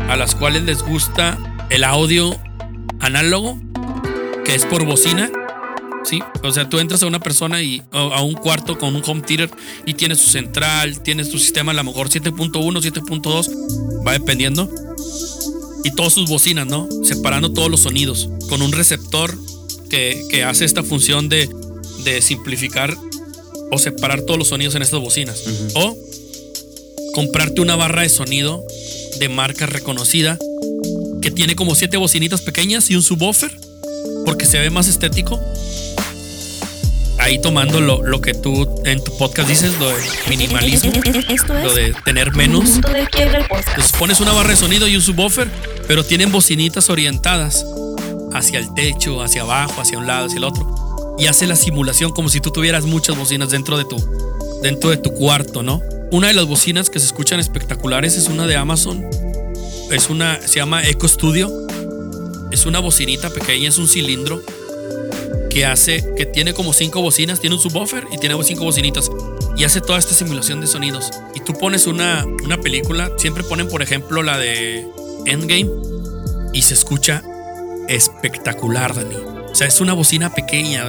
D: a las cuales les gusta el audio análogo, que es por bocina. Sí, o sea, tú entras a una persona y a un cuarto con un home theater y tienes su central, tienes tu sistema a lo mejor 7.1, 7.2, va dependiendo. Y todas sus bocinas, ¿no? Separando todos los sonidos con un receptor que, que hace esta función de, de simplificar o separar todos los sonidos en estas bocinas. O comprarte una barra de sonido de marca reconocida que tiene como siete bocinitas pequeñas y un subwoofer porque se ve más estético. Ahí tomando lo, lo que tú en tu podcast dices, lo de minimalismo,
G: Esto es
D: lo de tener menos.
G: De.
D: Entonces pones una barra de sonido y un subwoofer, pero tienen bocinitas orientadas hacia el techo, hacia abajo, hacia un lado, hacia el otro. Y hace la simulación como si tú tuvieras muchas bocinas dentro de tu, dentro de tu cuarto, ¿no? Una de las bocinas que se escuchan espectaculares es una de Amazon. Es una, se llama Echo Studio. Es una bocinita pequeña, es un cilindro que hace, que tiene como cinco bocinas, tiene un subwoofer y tiene cinco bocinitas y hace toda esta simulación de sonidos. Y tú pones una, una película, siempre ponen por ejemplo la de Endgame y se escucha espectacular, Dani. O sea, es una bocina pequeña.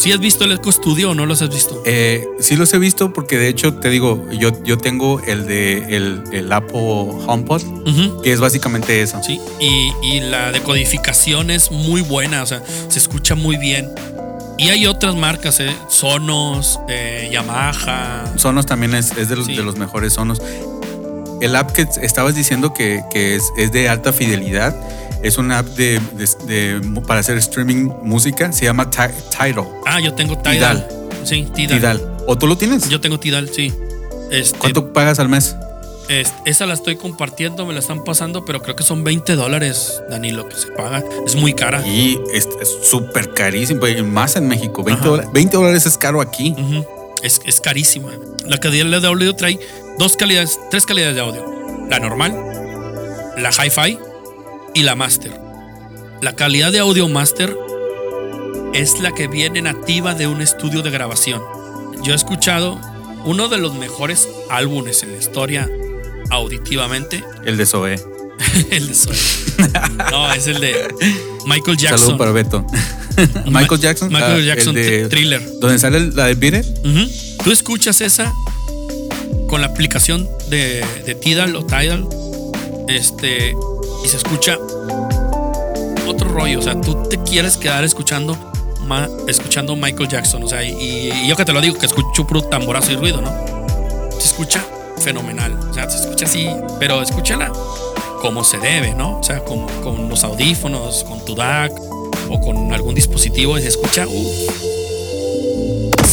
D: ¿Sí has visto el Echo Studio o no los has visto?
C: Eh, sí los he visto porque de hecho te digo, yo, yo tengo el de el, el Apple HomePod,
D: Ujú.
C: que es básicamente eso.
D: Sí, y, y la decodificación es muy buena, o sea, se escucha muy bien. Y hay otras marcas, ¿eh? Sonos, eh, Yamaha.
C: Sonos también es, es de, los,
D: Sí.
C: de los mejores Sonos. El app que estabas diciendo que, que es, es de alta fidelidad, es una app de, de- de- para hacer streaming música, se llama Ti- Tidal.
D: Ah, yo tengo Tidal.
C: Tidal.
D: Sí, Tidal.
C: Tidal. ¿O tú lo tienes?
D: Yo tengo Tidal, sí. Este,
C: ¿Cuánto pagas al mes?
D: es- esa la estoy compartiendo, me la están pasando, pero creo que son 20 dólares, Dani, lo que se paga. Es muy cara.
C: Y es súper carísimo, más en México. 20
D: Ajá.
C: dólares, 20 dólares es caro aquí.
D: Es, es carísima. La calidad de audio trae dos calidades, tres calidades de audio. La normal, la hi-fi y la master. La calidad de audio master es la que viene nativa de un estudio de grabación. Yo he escuchado uno de los mejores álbumes en la historia auditivamente,
C: El de Zoe.
D: el de Soy. No, es el de Michael Jackson.
C: Saludos para Beto. Michael Jackson.
D: Michael
C: ah, el
D: Jackson
C: de-
D: Thriller.
C: Donde sale la de Beat It.
D: Ujú. Tú escuchas esa con la aplicación de, de Tidal o Tidal. Este. Y se escucha otro rollo. O sea, tú te quieres quedar escuchando ma- escuchando Michael Jackson. O sea, y, yo que te lo digo, que escucho puro tamborazo y ruido, ¿no? Se escucha fenomenal. O sea, se escucha así, pero escúchala como se debe, ¿no? O sea, con, con los audífonos, con tu DAC o con algún dispositivo y se escucha.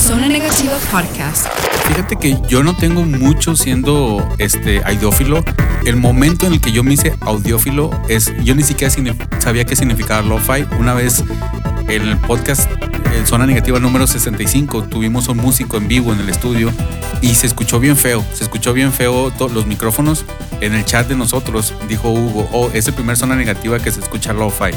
B: Zona Negativa Podcast.
C: Fíjate que yo no tengo mucho siendo este audiófilo. El momento en el que yo me hice audiófilo es yo ni siquiera sabía qué significaba lo-fi. Una vez en el podcast eh, Zona Negativa número 65 tuvimos un músico en vivo en el estudio y se escuchó bien feo. Se escuchó bien feo los micrófonos en el chat de nosotros. Dijo Hugo, oh, es el primer Zona Negativa que se escucha lo-fi.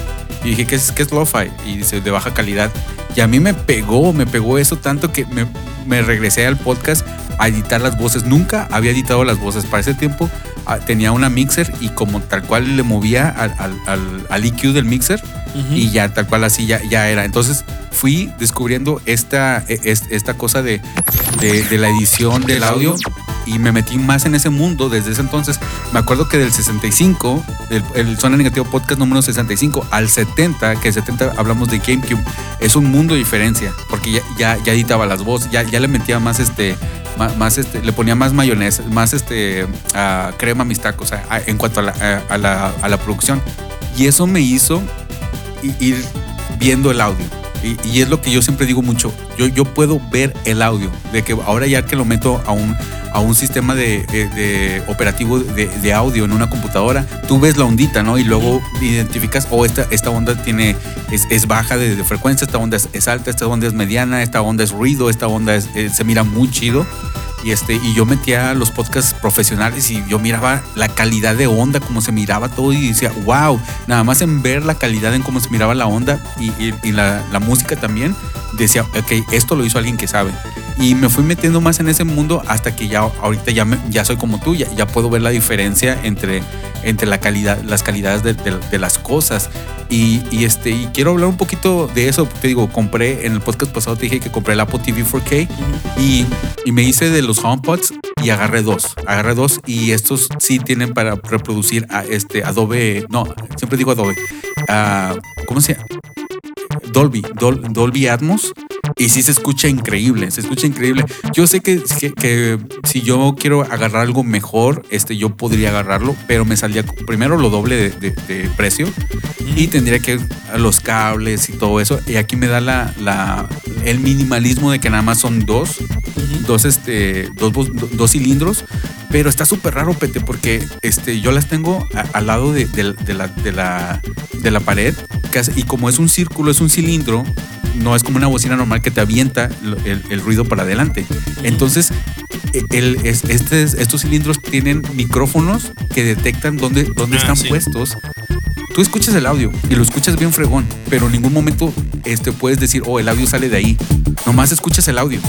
C: Y dije, ¿qué es, qué es lo-fi? Y dice, de baja calidad. Y a mí me pegó, me pegó eso tanto que me, me regresé al podcast a editar las voces. Nunca había editado las voces. Para ese tiempo ah, tenía una mixer y como tal cual le movía al, al, al- EQ del mixer y ya tal cual así ya, ya era. Entonces fui descubriendo esta, e- es- esta cosa de, de, de la edición del audio y me metí más en ese mundo desde ese entonces. Me acuerdo que del 65, el, el Zona Negativo Podcast número 65 al 70, que el 70 hablamos de GameCube, es un mundo de diferencia, porque ya, ya, editaba las voces, ya, ya le metía más este... Más este, le ponía más mayonesa, más este crema a mis tacos en cuanto a la, a- la, la producción. Y eso me hizo ir viendo el audio. Y, es lo que yo siempre digo mucho. Yo, yo puedo ver el audio. De que ahora ya que lo meto a un, a un sistema de, de- de operativo de, de audio en una computadora, tú ves la ondita, ¿no? Y luego identificas, oh, esta, esta onda tiene, es, es baja de, frecuencia, esta onda es, es alta, esta onda es mediana, esta onda es ruido, esta onda es- eh, se mira muy chido. Y, este, y yo metía los podcasts profesionales y yo miraba la calidad de onda, cómo se miraba todo y decía, wow, nada más en ver la calidad en cómo se miraba la onda y, la, la música también, decía, ok, esto lo hizo alguien que sabe. Y me fui metiendo más en ese mundo hasta que ya ahorita ya, me- ya soy como tú, ya, ya puedo ver la diferencia entre, entre la calidad, las calidades de, de- de las cosas. Y, y este, y quiero hablar un poquito de eso. Te digo, compré en el podcast pasado, te dije que compré el Apple TV 4K y, y me hice de los HomePods y agarré dos. Agarré dos y estos sí tienen para reproducir a este Adobe. No, siempre digo Adobe. ah, ¿Cómo se llama? Dolby, Dol- Dolby Atmos. Y sí se escucha increíble, se escucha increíble. Yo sé que, que, que si yo quiero agarrar algo mejor, este, yo podría agarrarlo, pero me salía primero lo doble de, de- de precio y tendría que los cables y todo eso. Y aquí me da la, la, el minimalismo de que nada más son dos, dos, este, dos, dos, dos cilindros, pero está súper raro, Pete, porque este, yo las tengo a- al lado de, de- de la, de, la, de la pared y como es un círculo, es un cilindro, no es como una bocina normal que te avienta el, el ruido para adelante. Entonces, e- el, este, estos cilindros tienen micrófonos que detectan dónde, dónde
D: Ah,
C: están
D: sí.
C: puestos. Tú escuchas el audio y lo escuchas bien fregón, pero en ningún momento este, puedes decir, oh, el audio sale de ahí. Nomás escuchas el audio.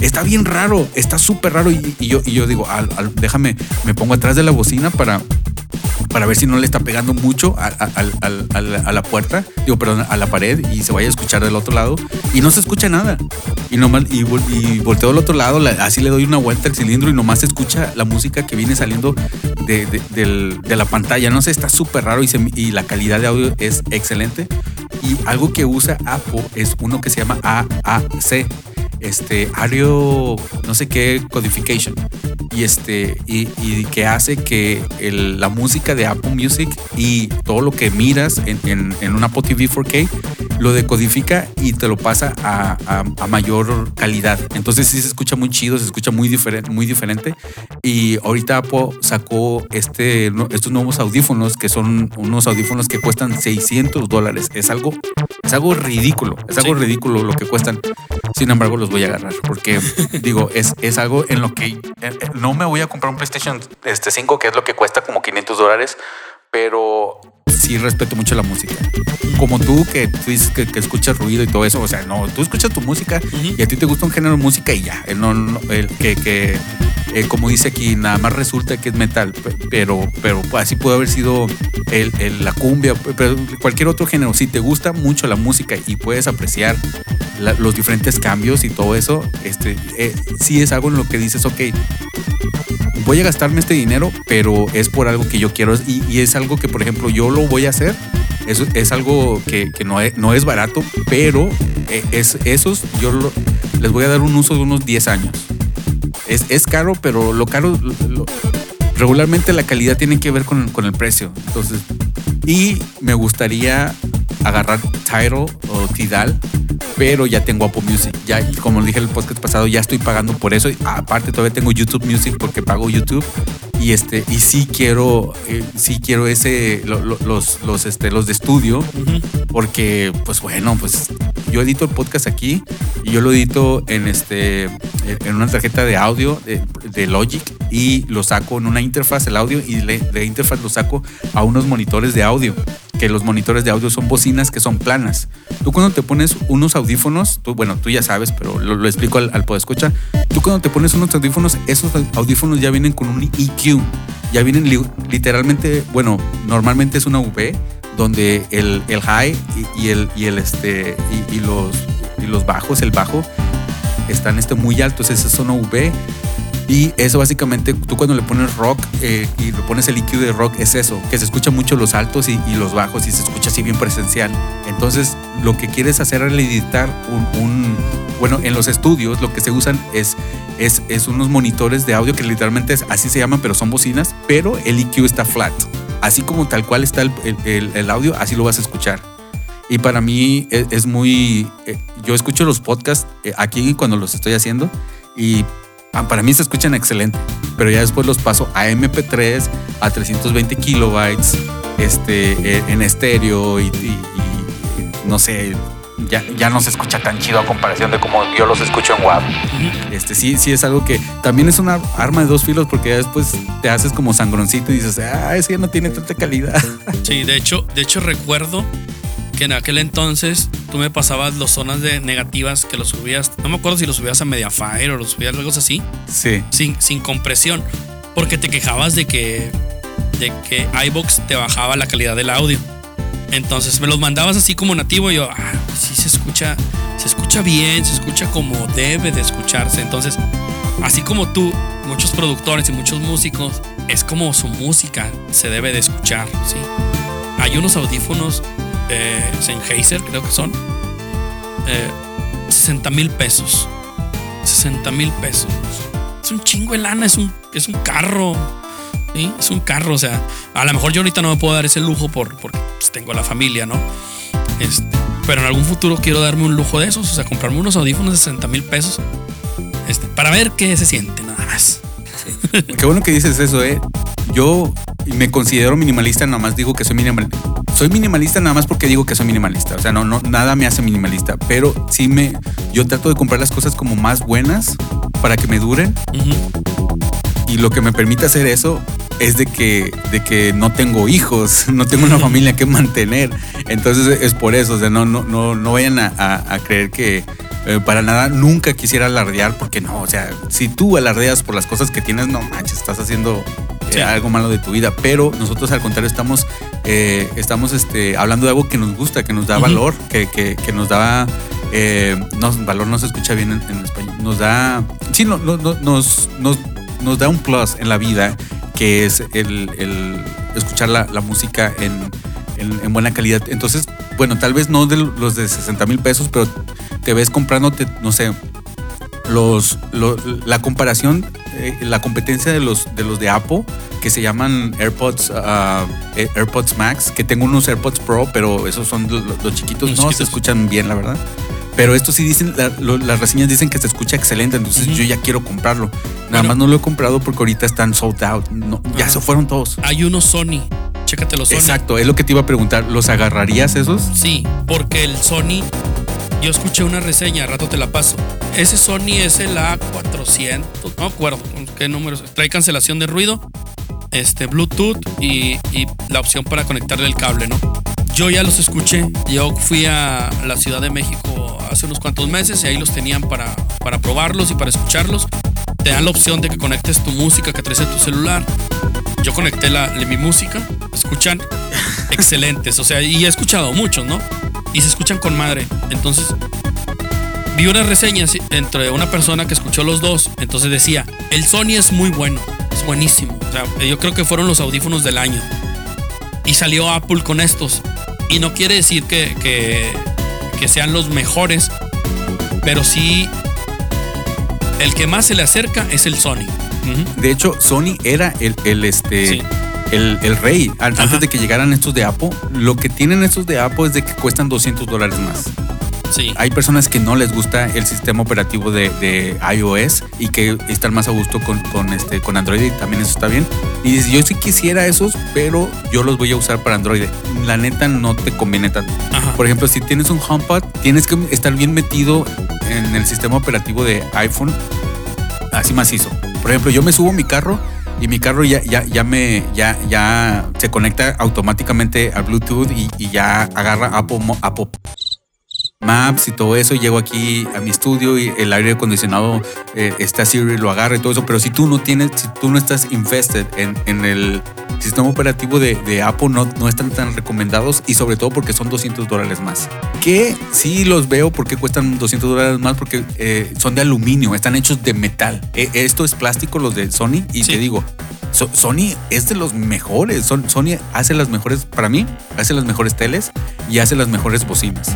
C: Está bien raro, está súper raro. Y, y yo, y yo digo, al- al- déjame, me pongo atrás de la bocina para, para ver si no le está pegando mucho a, a- a a la puerta, digo, perdón, a la pared y se vaya a escuchar del otro lado. Y no se escucha nada. Y, nomás, y, y volteo al otro lado, la- así le doy una vuelta al cilindro y nomás se escucha la música que viene saliendo de, de- del- de la pantalla. No sé, está súper raro y, se- y la calidad de audio es excelente. Y algo que usa Apple es uno que se llama AAC, este Audio, no sé qué, Codification. Y este, y, y que hace que el- la música de Apple Music y todo lo que miras en, en, en un Apple TV 4K lo decodifica y te lo pasa a, a- a mayor calidad. Entonces sí se escucha muy chido, se escucha muy diferente, muy diferente. Y ahorita Apple sacó este, estos nuevos audífonos que son unos audífonos que cuestan 600 dólares. Es algo, es algo ridículo, es algo
D: Sí.
C: ridículo lo que cuestan. Sin embargo, los voy a agarrar porque digo, es, es algo en lo que eh, eh, no me voy a comprar un PlayStation este 5, que es lo que cuesta como 500 dólares, pero sí respeto mucho la música. Como tú, que que, que escuchas ruido y todo eso, o sea, no, tú escuchas tu música y a ti te gusta un género de música y ya, el, no, no- el que, que eh, como dice aquí, nada más resulta que es metal, pe- pero, pero así puede haber sido el- el- la cumbia, pe- pero cualquier otro género. Si te gusta mucho la música y puedes apreciar la- los diferentes cambios y todo eso, este, eh, sí es algo en lo que dices, ok, voy a gastarme este dinero, pero es por algo que yo quiero y, es algo que, por ejemplo, yo lo voy a hacer. Es algo que, no, es, barato, pero eh, es, esos yo les voy a dar un uso de unos 10 años. Es, caro, pero lo caro, regularmente la calidad tiene que ver con, con el precio. Entonces, y me gustaría agarrar Tidal o Tidal, pero ya tengo Apple Music. Ya, como dije en el podcast pasado, ya estoy pagando por eso. Aparte, todavía tengo YouTube Music porque pago YouTube. Y este, y sí quiero, eh, sí quiero ese, lo- lo- los, los, este, los de estudio, porque, pues bueno, pues yo edito el podcast aquí y yo lo edito en este, en una tarjeta de audio de, de Logic y lo saco en una interfaz el audio y de interfaz lo saco a unos monitores de audio que los monitores de audio son bocinas que son planas. Tú cuando te pones unos audífonos, tú, bueno, tú ya sabes, pero lo, explico al, al escuchar. Tú cuando te pones unos audífonos, esos audífonos ya vienen con un EQ. Ya vienen li- literalmente, bueno, normalmente es una V donde el, high y, el, y el este y, los y los bajos, el bajo están este muy altos, esas son V y eso básicamente, tú cuando le pones rock eh, y le pones el EQ de rock, es eso, que se escucha mucho los altos y, y los bajos y se escucha así bien presencial. Entonces, lo que quieres hacer al editar un, un- bueno, en los estudios lo que se usan es, es, es unos monitores de audio que literalmente es- así se llaman, pero son bocinas, pero el EQ está flat. Así como tal cual está el- el- el audio, así lo vas a escuchar. Y para mí es, es muy... eh, yo escucho los podcasts eh, aquí cuando los estoy haciendo y ah, para mí se escuchan excelente, pero ya después los paso a MP3, a 320 kilobytes, este, eh, en estéreo y, y- y, no sé, ya, ya no se escucha tan chido a comparación de como yo los escucho en WAV. Este, sí, sí es algo que también es una arma de dos filos porque ya después te haces como sangroncito y dices, ah, ese ya no tiene tanta calidad.
D: Sí, de hecho, de hecho recuerdo que en aquel entonces tú me pasabas los zonas de negativas que los subías, no me acuerdo si los subías a Mediafire o los subías algo así,
C: Sí.
D: sin, sin compresión, porque te quejabas de que de que iBox te bajaba la calidad del audio. Entonces me los mandabas así como nativo y yo, ah, sí se escucha, se escucha bien, se escucha como debe de escucharse. Entonces, así como tú, muchos productores y muchos músicos, es como su música se debe de escuchar, ¿sí? Hay unos audífonos eh, Sennheiser, creo que son, eh, 60 mil pesos. 60 mil pesos. Es un chingo de lana, es un, es un carro. Es un carro, o sea, a lo mejor yo ahorita no me puedo dar ese lujo por, porque pues, tengo la familia, ¿no? Este, Pero en algún futuro quiero darme un lujo de esos, o sea, comprarme unos audífonos de 60 mil pesos este, para ver qué se siente, nada más.
C: Qué bueno que dices eso, ¿eh? Yo me considero minimalista, nada más digo que soy minimalista. Soy minimalista nada más porque digo que soy minimalista. O sea, no, no, nada me hace minimalista. Pero sí me. Yo trato de comprar las cosas como más buenas para que me duren. Y lo que me permite hacer eso es de que, de que no tengo hijos, no tengo una familia que mantener. Entonces es por eso. O sea, no, no, no, no vayan a, a- a creer que. eh, para nada, nunca quisiera alardear porque no, o sea, si tú alardeas por las cosas que tienes, no manches, estás haciendo
D: Sí.
C: algo malo de tu vida. Pero nosotros al contrario estamos, eh, estamos este, hablando de algo que nos gusta, que nos da valor, que, que- que nos da, eh, no, valor no se escucha bien en, en español, nos da, sí, no, no- no- nos, nos, nos da un plus en la vida, que es el, el escuchar la, la música en, en- en buena calidad. Entonces, bueno, tal vez no de los de 60 mil pesos, pero te ves comprándote, no sé, los, lo- la comparación, eh, la competencia de los, de los de Apple, que se llaman AirPods, ah, eh, AirPods Max, que tengo unos AirPods Pro, pero esos son lo- lo- los, chiquitos,
D: Los
C: no
D: chiquitos.
C: se escuchan bien, la verdad. Pero estos sí dicen, la- lo- las reseñas dicen que se escucha excelente, entonces yo ya quiero comprarlo. Nada
D: Bueno.
C: más no lo he comprado porque ahorita están sold out. No, ya se fueron todos.
D: Hay unos Sony. Chécate los Sony.
C: Exacto, es lo que te iba a preguntar. ¿Los agarrarías esos?
D: Sí, porque el Sony, yo escuché una reseña, rato te la paso. Ese Sony es el A400, no acuerdo con qué número. Trae cancelación de ruido, este Bluetooth y, y la opción para conectarle el cable, ¿no? Yo ya los escuché. Yo fui a la Ciudad de México hace unos cuantos meses y ahí los tenían para, para probarlos y para escucharlos. Te dan la opción de que conectes tu música que traes en tu celular. Yo conecté la, mi música, escuchan excelentes, o sea, y he escuchado muchos, ¿no? Y se escuchan con madre. Entonces, vi unas reseñas entre una persona que escuchó los dos, entonces decía, el Sony es muy bueno, es buenísimo. O sea, yo creo que fueron los audífonos del año. Y salió Apple con estos. Y no quiere decir que, que, que sean los mejores, pero sí el que más se le acerca es el Sony.
C: De hecho, Sony era el, el, este,
D: Sí.
C: El, el rey. An-
D: Ajá.
C: Antes de que llegaran estos de Apple, lo que tienen estos de Apple es de que cuestan 200 dólares más.
D: Sí.
C: Hay personas que no les gusta el sistema operativo de, de iOS y que están más a gusto con, con, este, con Android y también eso está bien. Y yo sí quisiera esos, pero yo los voy a usar para Android. La neta no te conviene tanto.
D: Ajá.
C: Por ejemplo, si tienes un HomePod, tienes que estar bien metido en el sistema operativo de iPhone, así macizo. Por ejemplo, yo me subo a mi carro y mi carro ya, ya, ya me ya, ya se conecta automáticamente al Bluetooth y, y ya agarra Apple, Maps y todo eso. Llego aquí a mi estudio y el aire acondicionado eh, está Siri, lo agarra y todo eso. Pero si tú no tienes, si tú no estás invested en, en el sistema operativo de, de Apple, no, no están tan recomendados y sobre todo porque son 200 dólares más. Que sí los veo porque cuestan 200 dólares más porque eh, son de aluminio, están hechos de metal. Eh, esto es plástico, los de Sony, y
D: Sí.
C: te digo, So- Sony es de los mejores. Son- Sony hace las mejores, para mí, hace las mejores teles y hace las mejores bocinas.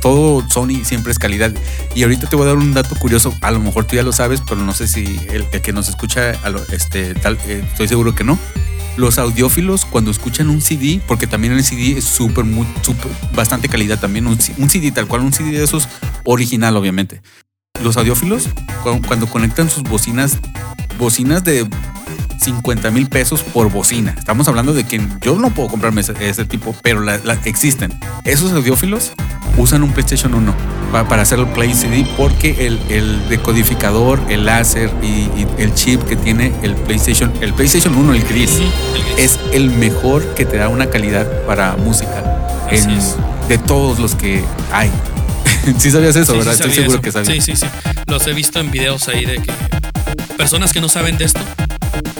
C: Todo Sony siempre es calidad. Y ahorita te voy a dar un dato curioso. A lo mejor tú ya lo sabes, pero no sé si el, el que nos escucha, a lo- este, tal, eh, estoy seguro que no. Los audiófilos cuando escuchan un CD, porque también el CD es súper, bastante calidad también. Un, CD tal cual, un CD de esos original, obviamente. Los audiófilos cu- cuando conectan sus bocinas, bocinas de 50 mil pesos por bocina. Estamos hablando de que yo no puedo comprarme ese, ese tipo, pero la- la- existen. Esos audiófilos usan un PlayStation 1 pa- para hacer el Play CD porque el, el decodificador, el láser y, y el chip que tiene el PlayStation, el PlayStation 1, el gris,
D: Ujú, el gris.
C: es el mejor que te da una calidad para música en- de todos los que hay. sí sabías eso,
D: Sí, sí
C: ¿verdad? Estoy
D: sabía
C: seguro
D: eso.
C: que sabías.
D: Sí, sí, sí. Los he visto en videos ahí de que personas que no saben de esto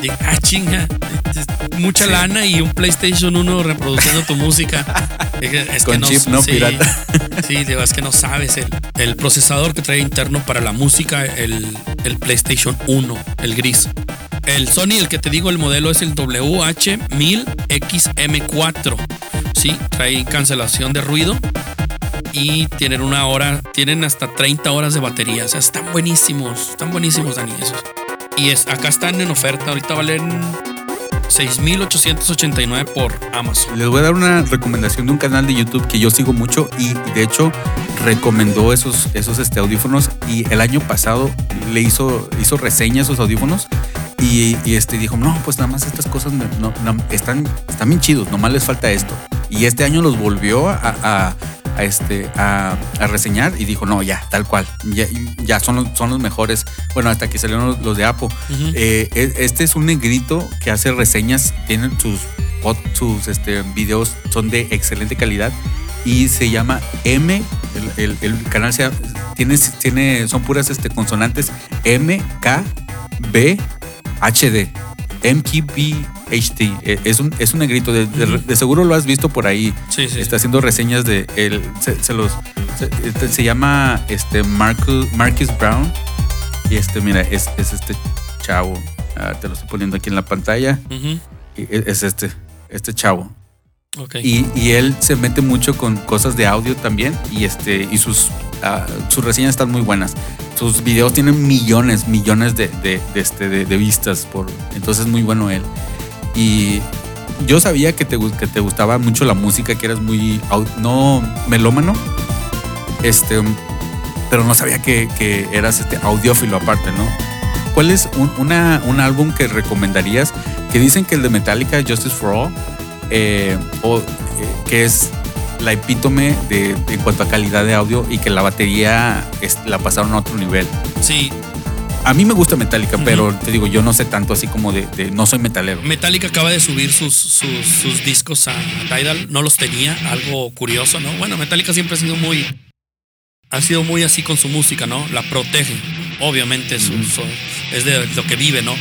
D: digan, ah, chinga, mucha
C: Sí.
D: lana y un PlayStation 1 reproduciendo tu música. Es que
C: Con chip, ¿no?
D: sí,
C: Pirata.
D: Sí, digo, es que no sabes. El, el procesador que trae interno para la música, el, el PlayStation 1, el gris. El Sony, el que te digo, el modelo es el WH-1000XM4. Sí, trae cancelación de ruido y tienen una hora, tienen hasta 30 horas de batería. O sea, están buenísimos, están buenísimos, Dani, esos. Y es, acá están en oferta, ahorita valen 6,889 por Amazon.
C: Les voy a dar una recomendación de un canal de YouTube que yo sigo mucho y de hecho recomendó esos, esos este, audífonos y el año pasado le hizo, hizo reseña a esos audífonos y, este dijo, no, pues nada más estas cosas no- están, están bien chidos, nomás les falta esto. Y este año los volvió a- a, este, a, a reseñar y dijo, no, ya, tal cual, ya, ya son, los, son los mejores. Bueno, hasta que salieron los, los de.
D: Ujú.
C: Eh, e- este es un negrito que hace reseñas, tienen sus, sus este, videos, son de excelente calidad y se llama M, el, el- el canal se tiene, tiene, son puras este, consonantes M, K, B, HD. MKBHD. Eh, Es un, es un negrito. De, de- de seguro lo has visto por ahí.
D: Sí, sí.
C: Está haciendo reseñas de él. Se, se los. Se, este, se llama este Marcus, Marcus Brown. Y este, mira, es, es este chavo. Ah, te lo estoy poniendo aquí en la pantalla. Y es es este. Este chavo. Y, él se mete mucho con cosas de audio también. Y este. Y sus. ah, sus reseñas están muy buenas. Sus videos tienen millones, millones de, este, de, vistas. Por, entonces es muy bueno él. Y yo sabía que te, que te gustaba mucho la música, que eras muy. no melómano. Este. Pero no sabía que, que eras este audiófilo aparte, ¿no? ¿Cuál es un, un álbum que recomendarías? Que dicen que el de Metallica, Justice for All, eh, o, eh, que es la epítome de, de- en cuanto a calidad de audio y que la batería es- la pasaron a otro nivel.
D: Sí,
C: A mí me gusta Metallica, pero te digo, yo no sé tanto así como de, de- no soy metalero.
D: Metallica acaba de subir sus, sus, sus discos a Tidal. No los tenía, algo curioso, ¿no? Bueno, Metallica siempre ha sido muy. Ha sido muy así con su música, ¿no? La protege. Obviamente, su- su- es de lo que vive, ¿no?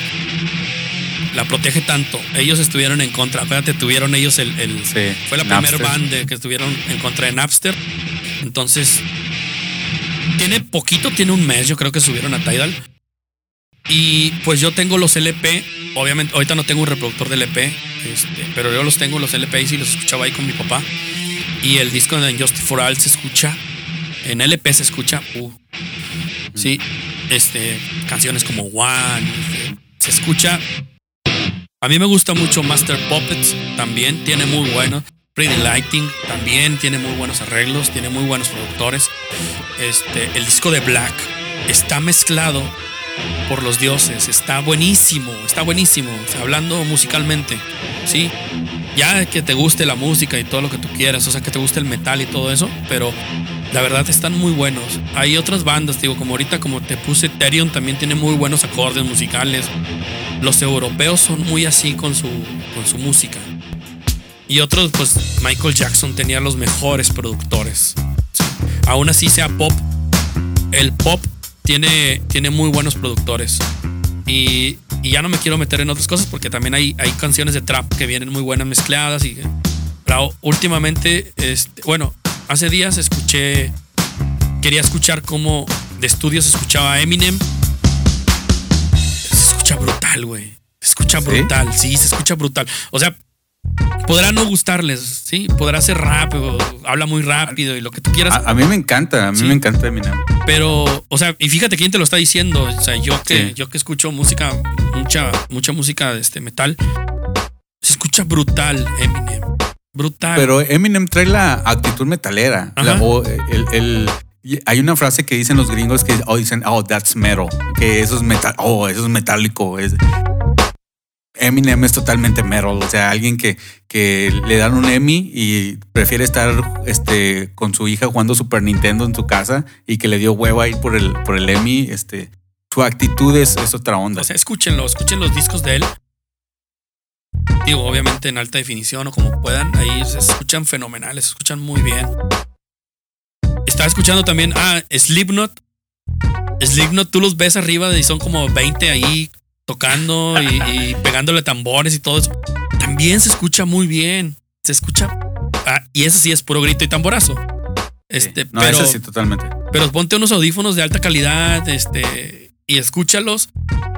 D: La protege tanto. Ellos estuvieron en contra. Acuérdate, tuvieron ellos el. el-
C: Sí,
D: fue la primera banda que estuvieron en contra de Napster. Entonces. Tiene poquito, tiene un mes, yo creo que subieron a Tidal. Y pues yo tengo los LP. Obviamente, ahorita no tengo un reproductor de LP, este, pero yo los tengo, los LP, y sí los escuchaba ahí con mi papá. Y el disco de Justice for All se escucha. En LP se escucha. uh, sí, este, canciones como One. este, se escucha. A mí me gusta mucho Master Puppets, también tiene muy buenos. Pretty Lighting también tiene muy buenos arreglos, tiene muy buenos productores. Este, el disco de Black está mezclado por los dioses, está buenísimo, está buenísimo, hablando musicalmente, sí. Ya que te guste la música y todo lo que tú quieras, o sea, que te guste el metal y todo eso, pero la verdad están muy buenos. Hay otras bandas, digo, como ahorita como te puse Ethereum también tiene muy buenos acordes musicales. Los europeos son muy así con su con su música. Y otros, pues Michael Jackson tenía los mejores productores. Aún así sea pop, el pop tiene, tiene muy buenos productores. Y, y ya no me quiero meter en otras cosas porque también hay, hay canciones de trap que vienen muy buenas mezcladas. Y, pero últimamente, este, bueno, hace días escuché, quería escuchar cómo de estudios se escuchaba Eminem. Se escucha brutal, güey. Se escucha
C: ¿Sí?
D: brutal, sí, se escucha brutal. O sea, podrá no gustarles, sí, podrá ser rap, o habla muy rápido y lo que tú quieras.
C: A, a mí me encanta, a mí
D: Sí.
C: me encanta Eminem.
D: Pero, o sea, y fíjate quién te lo está diciendo. O sea, yo que,
C: Sí.
D: yo que escucho música, mucha, mucha música de este metal, se escucha brutal, Eminem. Brutal.
C: Pero Eminem trae la actitud metalera. La- o el- el- y hay una frase que dicen los gringos que oh, dicen, oh, that's metal. Que eso es metal. Oh, eso es metálico. Es- Eminem es totalmente metal. O sea, alguien que, que le dan un Emmy y prefiere estar este, con su hija jugando Super Nintendo en su casa y que le dio hueva ir por el, por el Emmy. Este, su actitud es, es otra onda.
D: o sea, escúchenlo, escuchen los discos de él. Digo, obviamente en alta definición o como puedan, ahí se escuchan fenomenales, se escuchan muy bien. Estaba escuchando también, ah, Slipknot. Slipknot, tú los ves arriba y son como 20 ahí tocando y, y pegándole tambores y todo eso. También se escucha muy bien. Se escucha. ah, y eso sí es puro grito y tamborazo. Este,
C: no,
D: pero,
C: ese sí, totalmente.
D: pero ponte unos audífonos de alta calidad, este, y escúchalos.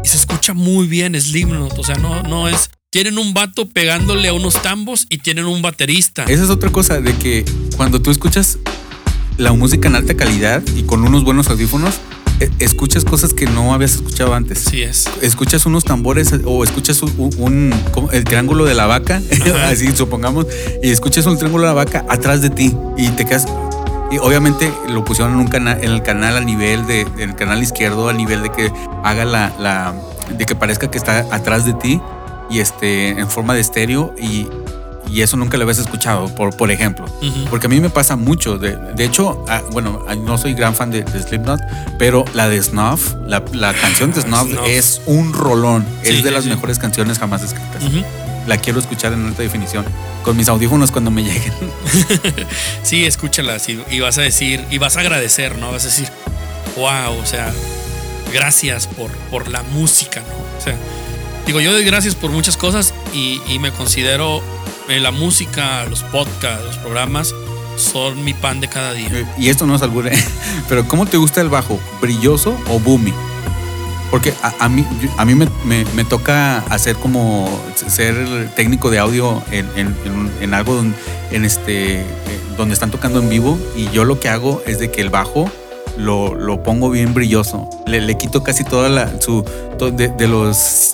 D: Y se escucha muy bien Slipknot. O sea, no, no es. Tienen un vato pegándole a unos tambos y tienen un baterista.
C: Esa es otra cosa, de que cuando tú escuchas la música en alta calidad y con unos buenos audífonos, eh, escuchas cosas que no habías escuchado antes.
D: Sí es.
C: Escuchas unos tambores o escuchas un, un- el triángulo de la vaca, así supongamos, y escuchas un triángulo de la vaca atrás de ti y te quedas. Y obviamente lo pusieron en un canal, en el canal a nivel de, en el canal izquierdo, a nivel de que haga la, la, de que parezca que está atrás de ti y este en forma de estéreo y, y eso nunca lo habías escuchado, por, por ejemplo. Porque a mí me pasa mucho. De, de hecho, ah, bueno, ah, no soy gran fan de, de Slipknot, pero la de Snuff, la, la canción de Snuff,
D: Snuff.
C: es un rolón.
D: Sí,
C: es de
D: sí,
C: las
D: sí.
C: mejores canciones jamás escritas.
D: Ujú.
C: La quiero escuchar en alta definición. Con mis audífonos cuando me lleguen.
D: Sí, escúchalas y, y vas a decir, y vas a agradecer, ¿no? Vas a decir, wow, o sea, gracias por, por la música, ¿no? O sea, digo, yo doy gracias por muchas cosas y, y me considero eh, la música, los podcasts, los programas, son mi pan de cada día.
C: y esto no es albur, ¿eh? pero ¿cómo te gusta el bajo? ¿Brilloso o boomy? Porque a, a mí, a mí me, me- me toca hacer como ser técnico de audio en, en- en- algo donde, en este, eh, donde están tocando en vivo y yo lo que hago es de que el bajo lo, lo pongo bien brilloso. Le, le quito casi toda la, su, de, de los,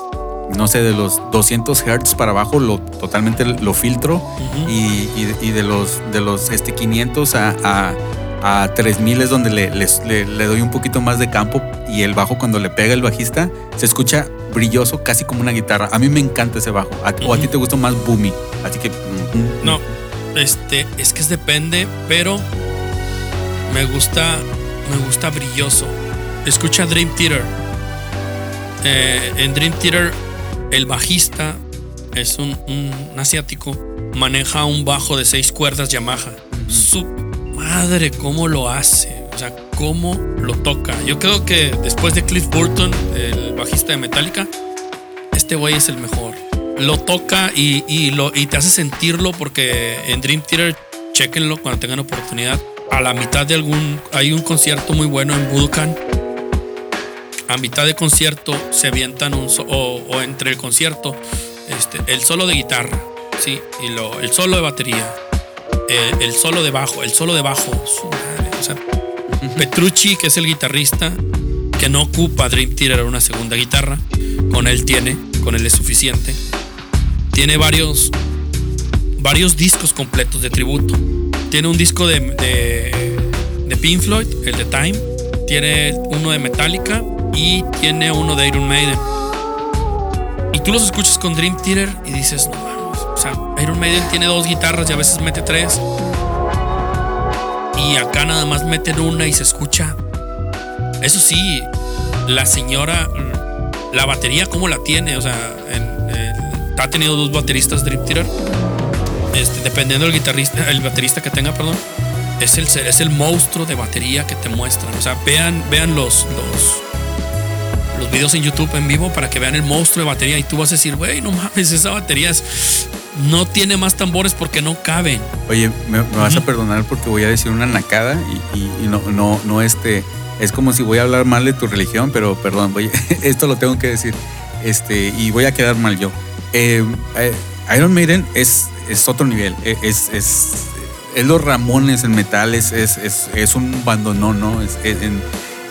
C: no sé, de los 200 hertz para abajo, lo, totalmente lo filtro y, y- y de los, de los este, 500 a, a, a 3000 es donde le, les- le- le doy un poquito más de campo y el bajo cuando le pega el bajista se escucha brilloso casi como una guitarra. A mí me encanta ese bajo. A- O a ti te gusta más boomy. Así que... mm,
D: No, este, es que es depende, pero me gusta, me gusta brilloso. Escucha Dream Theater. Eh, en Dream Theater, el bajista es un, un asiático, maneja un bajo de seis cuerdas Yamaha. Su madre, cómo lo hace, o sea, cómo lo toca. Yo creo que después de Cliff Burton, el bajista de Metallica, este güey es el mejor. Lo toca y, y lo, y te hace sentirlo porque en Dream Theater, chequenlo cuando tengan oportunidad. A la mitad de algún, hay un concierto muy bueno en Budokan. A mitad de concierto se avientan un, so- o, o entre el concierto, este, el solo de guitarra, sí, y lo, el solo de batería, el, el solo de bajo, el solo de bajo, Petrucci, que es el guitarrista, que no ocupa Dream Theater una segunda guitarra, con él tiene, con él es suficiente. Tiene varios, varios discos completos de tributo. Tiene un disco de, de, de Pink Floyd, el de Time. Tiene uno de Metallica y tiene uno de Iron Maiden. Y tú los escuchas con Dream Theater y dices, no mames. O sea, Iron Maiden tiene dos guitarras y a veces mete tres. Y acá nada más meten una y se escucha. Eso sí, la señora, la batería, ¿cómo la tiene? O sea, ha tenido dos bateristas Dream Theater. Este, dependiendo del guitarrista, el baterista que tenga, perdón, es el, es el monstruo de batería que te muestran. O sea, vean, vean los, los videos en YouTube en vivo para que vean el monstruo de batería y tú vas a decir, güey, no mames, esa batería es- no tiene más tambores porque no caben.
C: Oye, me, me vas a perdonar porque voy a decir una nacada y, y- y no, no, no este. Es como si voy a hablar mal de tu religión, pero perdón, voy, esto lo tengo que decir. Este, y voy a quedar mal yo. Eh, eh, Iron Maiden es, es otro nivel. eh, Es, es, es los Ramones en metal, es, es, es, es un bandonón, ¿no? Es- es en-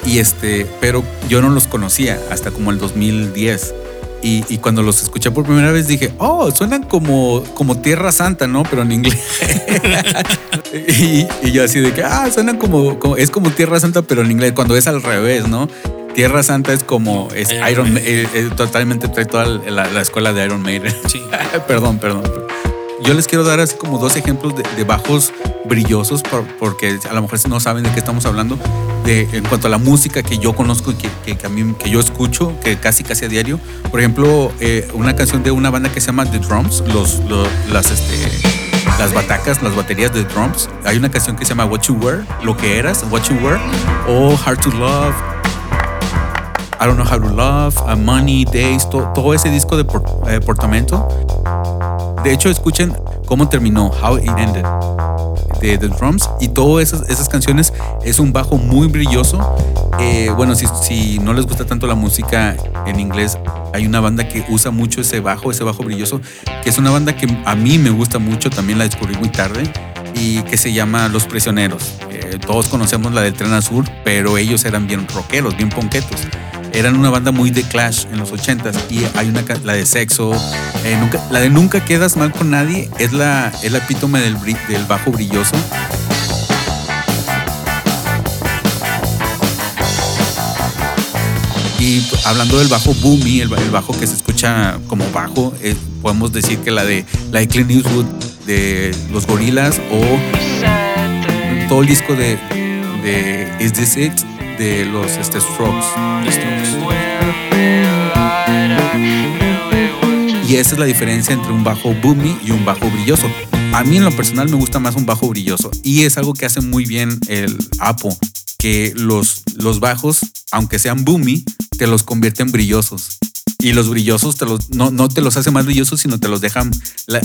C: y este, pero yo no los conocía hasta como el 2010. Y, y cuando los escuché por primera vez dije, oh, suenan como, como Tierra Santa, ¿no? Pero en inglés. y, y yo así de que, ah, suenan como, como- es como Tierra Santa, pero en inglés, cuando es al revés, ¿no? Tierra Santa es como, es
D: Iron
C: Iron, eh, eh, totalmente trae toda la, la escuela de Iron Maiden.
D: Sí.
C: perdón, perdón. Yo les quiero dar así como dos ejemplos de, de bajos brillosos por- porque a lo mejor no saben de qué estamos hablando de, en cuanto a la música que yo conozco y que, que- que a mí, que yo escucho, que casi casi a diario. Por ejemplo, eh, una canción de una banda que se llama The Drums, los, los- las, este, las batacas, las baterías de drums. Hay una canción que se llama What You Were, lo que eras, What You Were, o Hard to Love, I Don't Know How to Love, A Money, Days, to- todo ese disco de eh, Portamento. De hecho, escuchen cómo terminó, How It Ended, de The Drums. Y todas esas, esas canciones es un bajo muy brilloso. Eh, bueno, si, si no les gusta tanto la música en inglés, hay una banda que usa mucho ese bajo, ese bajo brilloso, que es una banda que a mí me gusta mucho, también la descubrí muy tarde. y que se llama Los Prisioneros. Eh, todos conocemos la del Tren Azul, pero ellos eran bien rockeros, bien ponquetos. Eran una banda muy de Clash en los 80s y hay una, la de Sexo, eh, nunca, la de Nunca quedas mal con nadie es la, es la epítome del, bajo brilloso. Y hablando del bajo boomy, el, ba- el bajo que se escucha como bajo, eh, podemos decir que la de la de Clint Eastwood de los Gorilas o todo el disco de, de Is This It de los este, Strokes. Y esa es la diferencia entre un bajo boomy y un bajo brilloso. A mí en lo personal me gusta más un bajo brilloso y es algo que hace muy bien el Apo, que los, los bajos, aunque sean boomy, te los convierte en brillosos. Y los brillosos te los, no, no te los hace más brillosos, sino te los dejan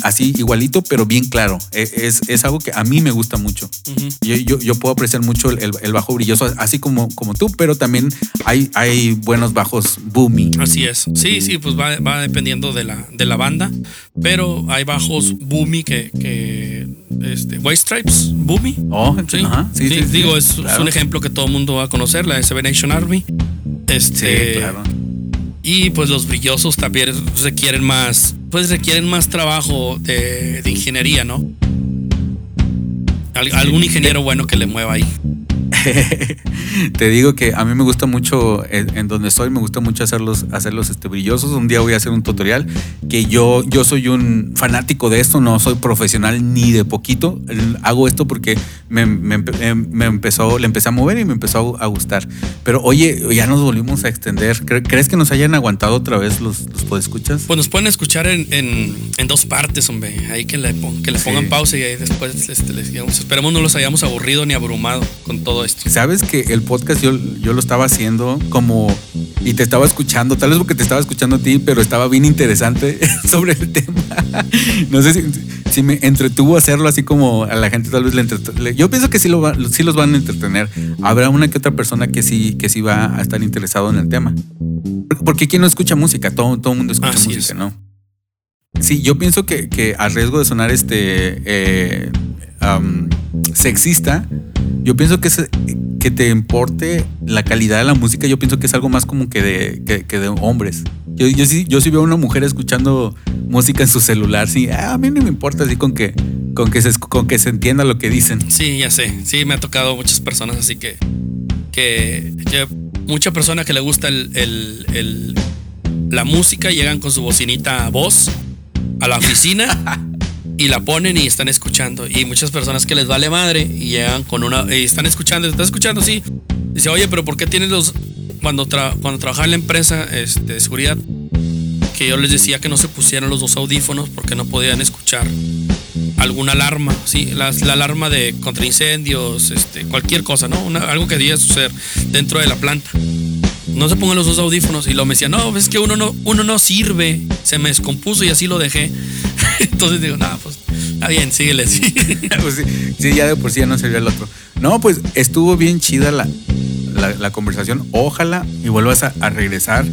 C: así igualito, pero bien claro. E- Es, es algo que a mí me gusta mucho.
D: Ujú.
C: Yo, yo, yo puedo apreciar mucho el, el- bajo brilloso, así como, como tú, pero también hay, hay buenos bajos boomy.
D: Así es. Sí, sí, pues va, va dependiendo de la, de la banda. Pero hay bajos boomy que. que este, White Stripes, boomy.
C: Oh,
D: Sí,
C: ajá, sí,
D: sí,
C: sí,
D: digo, es, es
C: claro.
D: un ejemplo que todo el mundo va a conocer, la de Seven Nation Army. Este,
C: claro.
D: Y pues los brillosos también requieren más, pues requieren más trabajo de, de ingeniería, ¿no? Al- algún ingeniero bueno que le mueva ahí.
C: Te digo que a mí me gusta mucho en, en donde estoy, me gusta mucho hacerlos, hacerlos este, brillosos. Un día voy a hacer un tutorial que yo, yo soy un fanático de esto, no soy profesional ni de poquito. Hago esto porque me, me em- me empezó, le empecé a mover y me empezó a, gustar. Pero oye, ya nos volvimos a extender. ¿Cre- ¿Crees que nos hayan aguantado otra vez los, los podescuchas?
D: Pues nos pueden escuchar en, en, en dos partes, hombre. Ahí que le, que le
C: Sí.
D: pongan pausa y ahí después este, les digamos. Esperemos no los hayamos aburrido ni abrumado con todo esto.
C: Sabes que el podcast yo, yo lo estaba haciendo como y te estaba escuchando, tal vez porque te estaba escuchando a ti, pero estaba bien interesante sobre el tema. No sé si, si me entretuvo hacerlo así como a la gente tal vez le entretuvo. Yo pienso que sí, lo va- sí los van a entretener. Habrá una que otra persona que sí, que sí va a estar interesado en el tema. Porque ¿quién no escucha música? Todo, todo el mundo escucha
D: Así
C: música,
D: es.
C: ¿no? Sí, yo pienso que, que a riesgo de sonar este eh, sexista, yo pienso que, se- que te importe la calidad de la música, yo pienso que es algo más como que de, que, que de hombres. Yo, yo, sí, yo sí veo a una mujer escuchando música en su celular, sí, ah, a mí no me importa así con que, con que, se, con que se entienda lo que dicen.
D: Sí, ya sé. Sí, me ha tocado muchas personas, así que. que, que mucha persona que le gusta el, el- el- la música llegan con su bocinita voz a la oficina y la ponen y están escuchando. Y muchas personas que les vale madre y llegan con una. y están escuchando, ¿estás escuchando? Sí. Dice, oye, pero ¿por qué tienes los. Cuando, tra- cuando trabajaba en la empresa este, de seguridad, que yo les decía que no se pusieran los dos audífonos porque no podían escuchar alguna alarma, sí, la, la alarma de contra incendios, este, cualquier cosa, ¿no? Algo que debía suceder dentro de la planta. No se pongan los dos audífonos y lo me decía, no, es que uno no, uno no sirve, se me descompuso y así lo dejé. Entonces digo, nada, pues está bien, síguele.
C: Pues sí, ya de por sí ya no sería el otro. No, pues estuvo bien chida la, la, conversación. Ojalá y vuelvas a, regresar.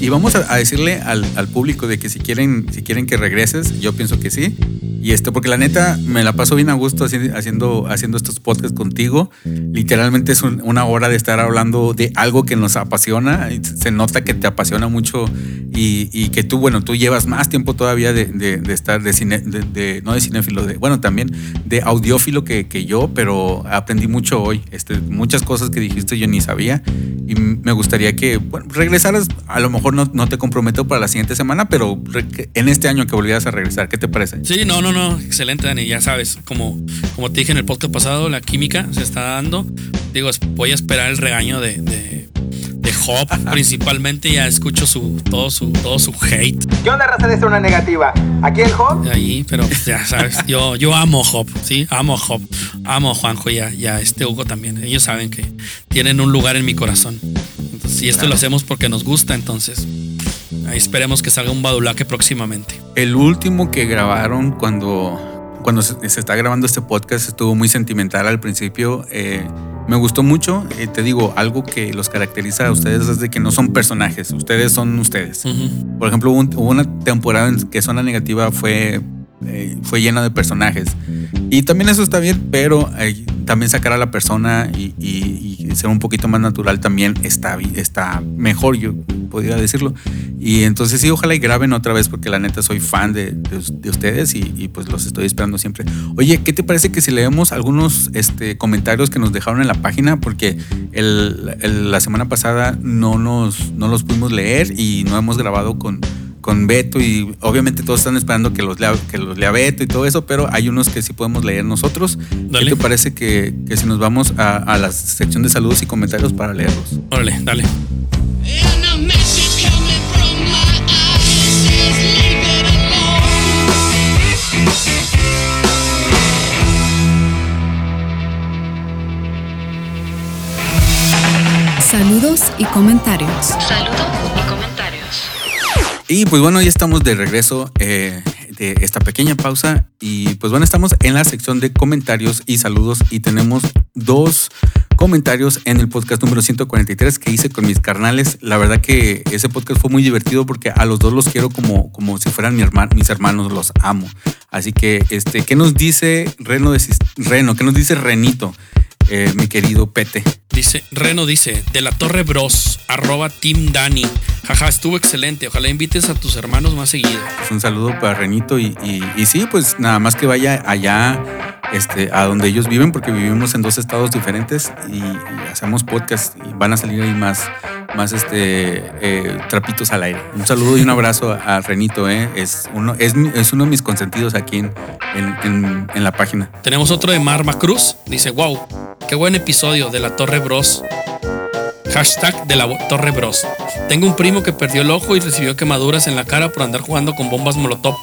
C: Y vamos a, a decirle al, al público de que si quieren, si quieren que regreses, yo pienso que sí. Y esto, porque la neta me la paso bien a gusto haci- haciendo, haciendo estos podcasts contigo. Literalmente es un- una hora de estar hablando de algo que nos apasiona. Se nota que te apasiona mucho y, y que tú, bueno, tú llevas más tiempo todavía de, de- de estar de cine, de, de- no de cinéfilo, de, bueno, también de audiófilo que, que yo, pero aprendí mucho hoy. Este, muchas cosas que dijiste yo ni sabía y me gustaría que bueno, regresaras. A lo mejor no, no te comprometo para la siguiente semana, pero en este año que volvieras a regresar, ¿qué te parece?
D: Sí, no, no, no, excelente, Dani. Ya sabes, como, como te dije en el podcast pasado, la química se está dando. Digo, voy a esperar el regaño de, de, de Hop, principalmente. Ya escucho su, todo, su, todo su hate
F: ¿Qué onda, raza de una negativa? Aquí el Hop.
D: ahí, pero ya sabes, yo, yo amo Hop, ¿sí? Amo Hop, amo a Juanjo y a, y a este Hugo también. Ellos saben que tienen un lugar en mi corazón. Entonces, y esto lo hacemos porque nos gusta, entonces ahí esperemos que salga un badulaque próximamente.
C: El último que grabaron cuando, cuando se, se está grabando este podcast estuvo muy sentimental al principio. eh, me gustó mucho. eh, te digo, algo que los caracteriza a ustedes es de que no son personajes, ustedes son ustedes. Por ejemplo, hubo, un- hubo una temporada en que Zona Negativa fue eh, fue llena de personajes. Y también eso está bien, pero eh, también sacar a la persona y, y- y ser un poquito más natural también está, está mejor, yo podría decirlo. Y entonces sí, ojalá y graben otra vez porque la neta soy fan de, de de ustedes y, y, pues los estoy esperando siempre. Oye, ¿qué te parece que si leemos algunos este, comentarios que nos dejaron en la página? Porque el- el- la semana pasada no, nos, no los pudimos leer y no hemos grabado con, con Beto y obviamente todos están esperando que los, lea, que los lea Beto y todo eso, pero hay unos que sí podemos leer nosotros.
D: Dale.
C: ¿Qué te parece que, que si nos vamos a, a la sección de saludos y comentarios para leerlos?
D: Órale, dale.
B: Saludos y comentarios.
H: Saludos y comentarios.
C: Y pues bueno, ya estamos de regreso eh, de esta pequeña pausa y pues bueno, estamos en la sección de comentarios y saludos y tenemos dos comentarios en el podcast número 143 que hice con mis carnales. La verdad que ese podcast fue muy divertido porque a los dos los quiero como, como si fueran mis hermanos, los amo. Así que, este, ¿qué nos dice Reno? De, Reno ¿Qué nos dice Renito, eh, mi querido Pete?
D: Dice, Reno dice, de la Torre Bros, arroba Team Dani. Jaja, estuvo excelente. Ojalá invites a tus hermanos más seguido.
C: Pues un saludo para Renito y, y, y sí, pues nada más que vaya allá este, a donde ellos viven, porque vivimos en dos estados diferentes y, y hacemos podcast y van a salir ahí más, más este, eh, trapitos al aire. Un saludo y un abrazo a, a Renito, eh. es, uno, es, es uno de mis consentidos aquí en, en, en- en la página.
D: Tenemos otro de Marma Cruz. Dice, wow, qué buen episodio de la Torre Bros. Hashtag de la Torre Bros. Tengo un primo que perdió el ojo y recibió quemaduras en la cara por andar jugando con bombas molotov.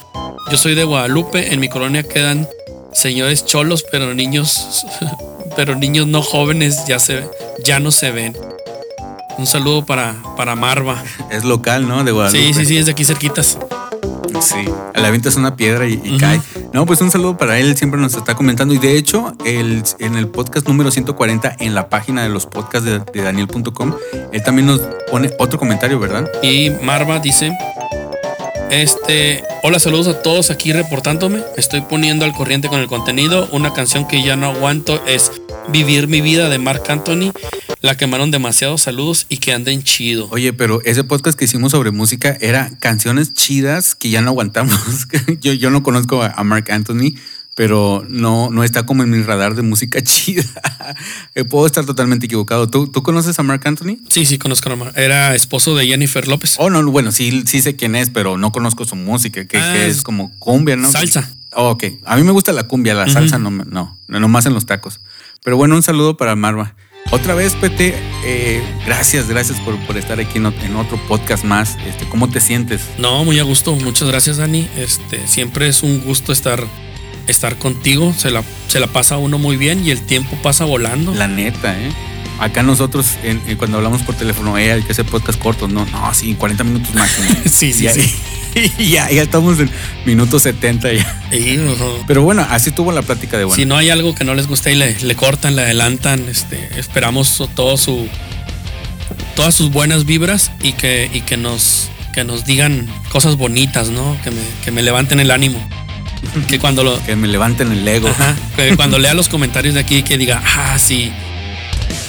D: Yo soy de Guadalupe, en mi colonia quedan señores cholos, pero niños, pero niños no jóvenes ya se ya no se ven. Un saludo para, para Marva.
C: Es local, ¿no? De Guadalupe.
D: Sí, sí, sí, es de aquí cerquitas.
C: Sí, le avientas una piedra y, cae. No, pues un saludo para él, siempre nos está comentando. Y de hecho, el, en el podcast número 140, en la página de los podcasts de, de Daniel.com, él también nos pone otro comentario, ¿verdad?
D: Y Marva dice: Este, hola, saludos a todos aquí reportándome. Estoy poniendo al corriente con el contenido. Una canción que ya no aguanto es Vivir mi vida de Marc Anthony. La quemaron demasiados saludos y que anden chido.
C: Oye, pero ese podcast que hicimos sobre música era canciones chidas que ya no aguantamos. yo, yo no conozco a Mark Anthony, pero no, no está como en mi radar de música chida. Eh, Puedo estar totalmente equivocado. ¿Tú, ¿Tú conoces a Mark Anthony?
D: Sí, sí, conozco a Marc. Era esposo de Jennifer López.
C: Oh, no, bueno, sí, sí sé quién es, pero no conozco su música, que,
D: Ah,
C: que es como cumbia, ¿no?
D: Salsa.
C: Oh, ok, a mí me gusta la cumbia, la salsa no, no, no más en los tacos. Pero bueno, un saludo para Marva. Otra vez, Pete, eh, gracias, gracias por, por estar aquí en, en otro podcast más. Este, ¿Cómo te sientes?
D: No, muy a gusto. Muchas gracias, Dani. Este, siempre es un gusto estar, estar contigo. Se la, se la pasa uno muy bien y el tiempo pasa volando.
C: La neta, ¿eh? Acá nosotros, en- en cuando hablamos por teléfono, eh, hay que hacer podcast cortos, no, no, sí, 40 minutos máximo.
D: Sí, sí,
C: ya,
D: sí.
C: ya, ya estamos en minutos 70 ya.
D: Y, no,
C: Pero bueno, así tuvo la plática de bueno.
D: Si no hay algo que no les guste y le, le cortan, le adelantan, este, esperamos todo su, todas sus buenas vibras y que, y que nos, que nos digan cosas bonitas, ¿no? Que me, que me levanten el ánimo. Que cuando lo,
C: Que me levanten el ego.
D: ajá, que cuando lea los comentarios de aquí que diga, ah, sí,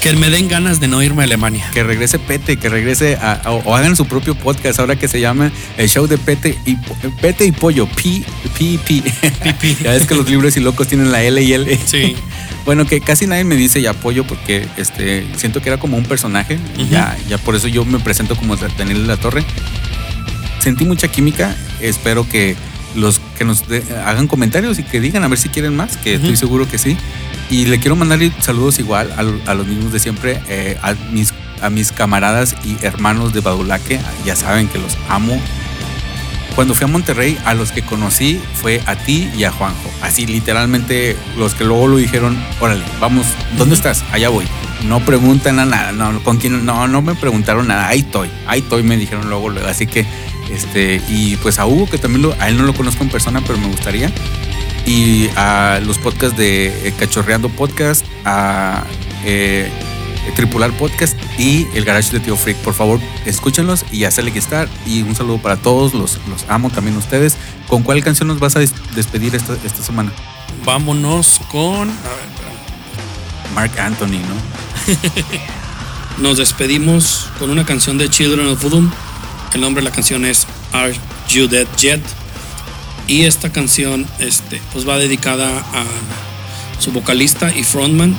D: que me den ganas de no irme a Alemania.
C: que regrese Pete, que regrese a, a- o hagan su propio podcast ahora que se llama el show de Pete y Pete y Pollo, P P P. ya ves que los libros y locos tienen la L y L.
D: Sí.
C: Bueno, que casi nadie me dice ya Pollo porque este siento que era como un personaje ya ya por eso yo me presento como Daniel de la Torre. Sentí mucha química, espero que los que nos de- hagan comentarios y que digan a ver si quieren más, que
D: Ujú.
C: estoy seguro que sí. Y le quiero mandar saludos igual a, a los mismos de siempre, eh, a, mis, a mis camaradas y hermanos de Badulaque. Ya saben que los amo. Cuando fui a Monterrey, a los que conocí fue a ti y a Juanjo. Así literalmente los que luego lo dijeron, órale, vamos, ¿dónde estás? Allá voy. No preguntan a nada, no, con quién, no, no me preguntaron nada, ahí estoy, ahí estoy, me dijeron luego, luego. Así que, este, y pues a Hugo, que también lo- a él no lo conozco en persona, pero me gustaría y a los podcasts de eh, Cachorreando Podcast, a, eh,
I: Tripular Podcast y el Garage de Tío Freak. Por favor, escúchenlos y hacerle que estar. Y un saludo para todos, los, los amo también a ustedes. ¿Con cuál canción nos vas a des- despedir esta, esta semana?
D: Vámonos con. A ver.
I: Mark Anthony, ¿no?
D: Nos despedimos con una canción de Children of Bodom. El nombre de la canción es Are You Dead Yet? Y esta canción este, pues va dedicada a su vocalista y frontman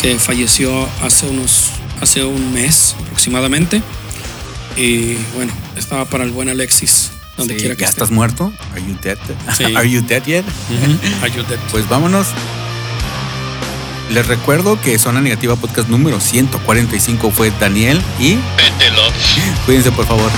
D: que falleció hace unos hace un mes aproximadamente. Y bueno, estaba para el buen Alexis, donde
I: Sí,
D: quiera que
I: ¿Ya
D: esté.
I: estás muerto? ¿Are you dead?
D: Sí.
I: ¿Are you dead yet?
D: Are You Dead?
I: Pues vámonos. Les recuerdo que Zona Negativa Podcast número 145 fue Daniel y cuídense por favor.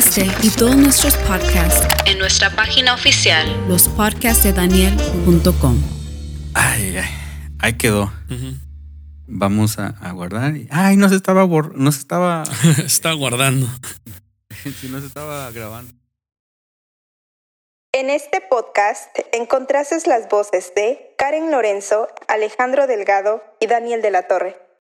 B: Este y todos nuestros podcasts,
H: En nuestra página oficial
B: lospodcastsdedaniel.com.
I: Ay, ay, ahí quedó. Vamos a, a guardar. Ay, no se estaba bor- no se estaba,
D: Está guardando.
I: sí, no se estaba grabando.
A: En este podcast encontrases las voces de Karen Lorenzo, Alejandro Delgado y Daniel de la Torre.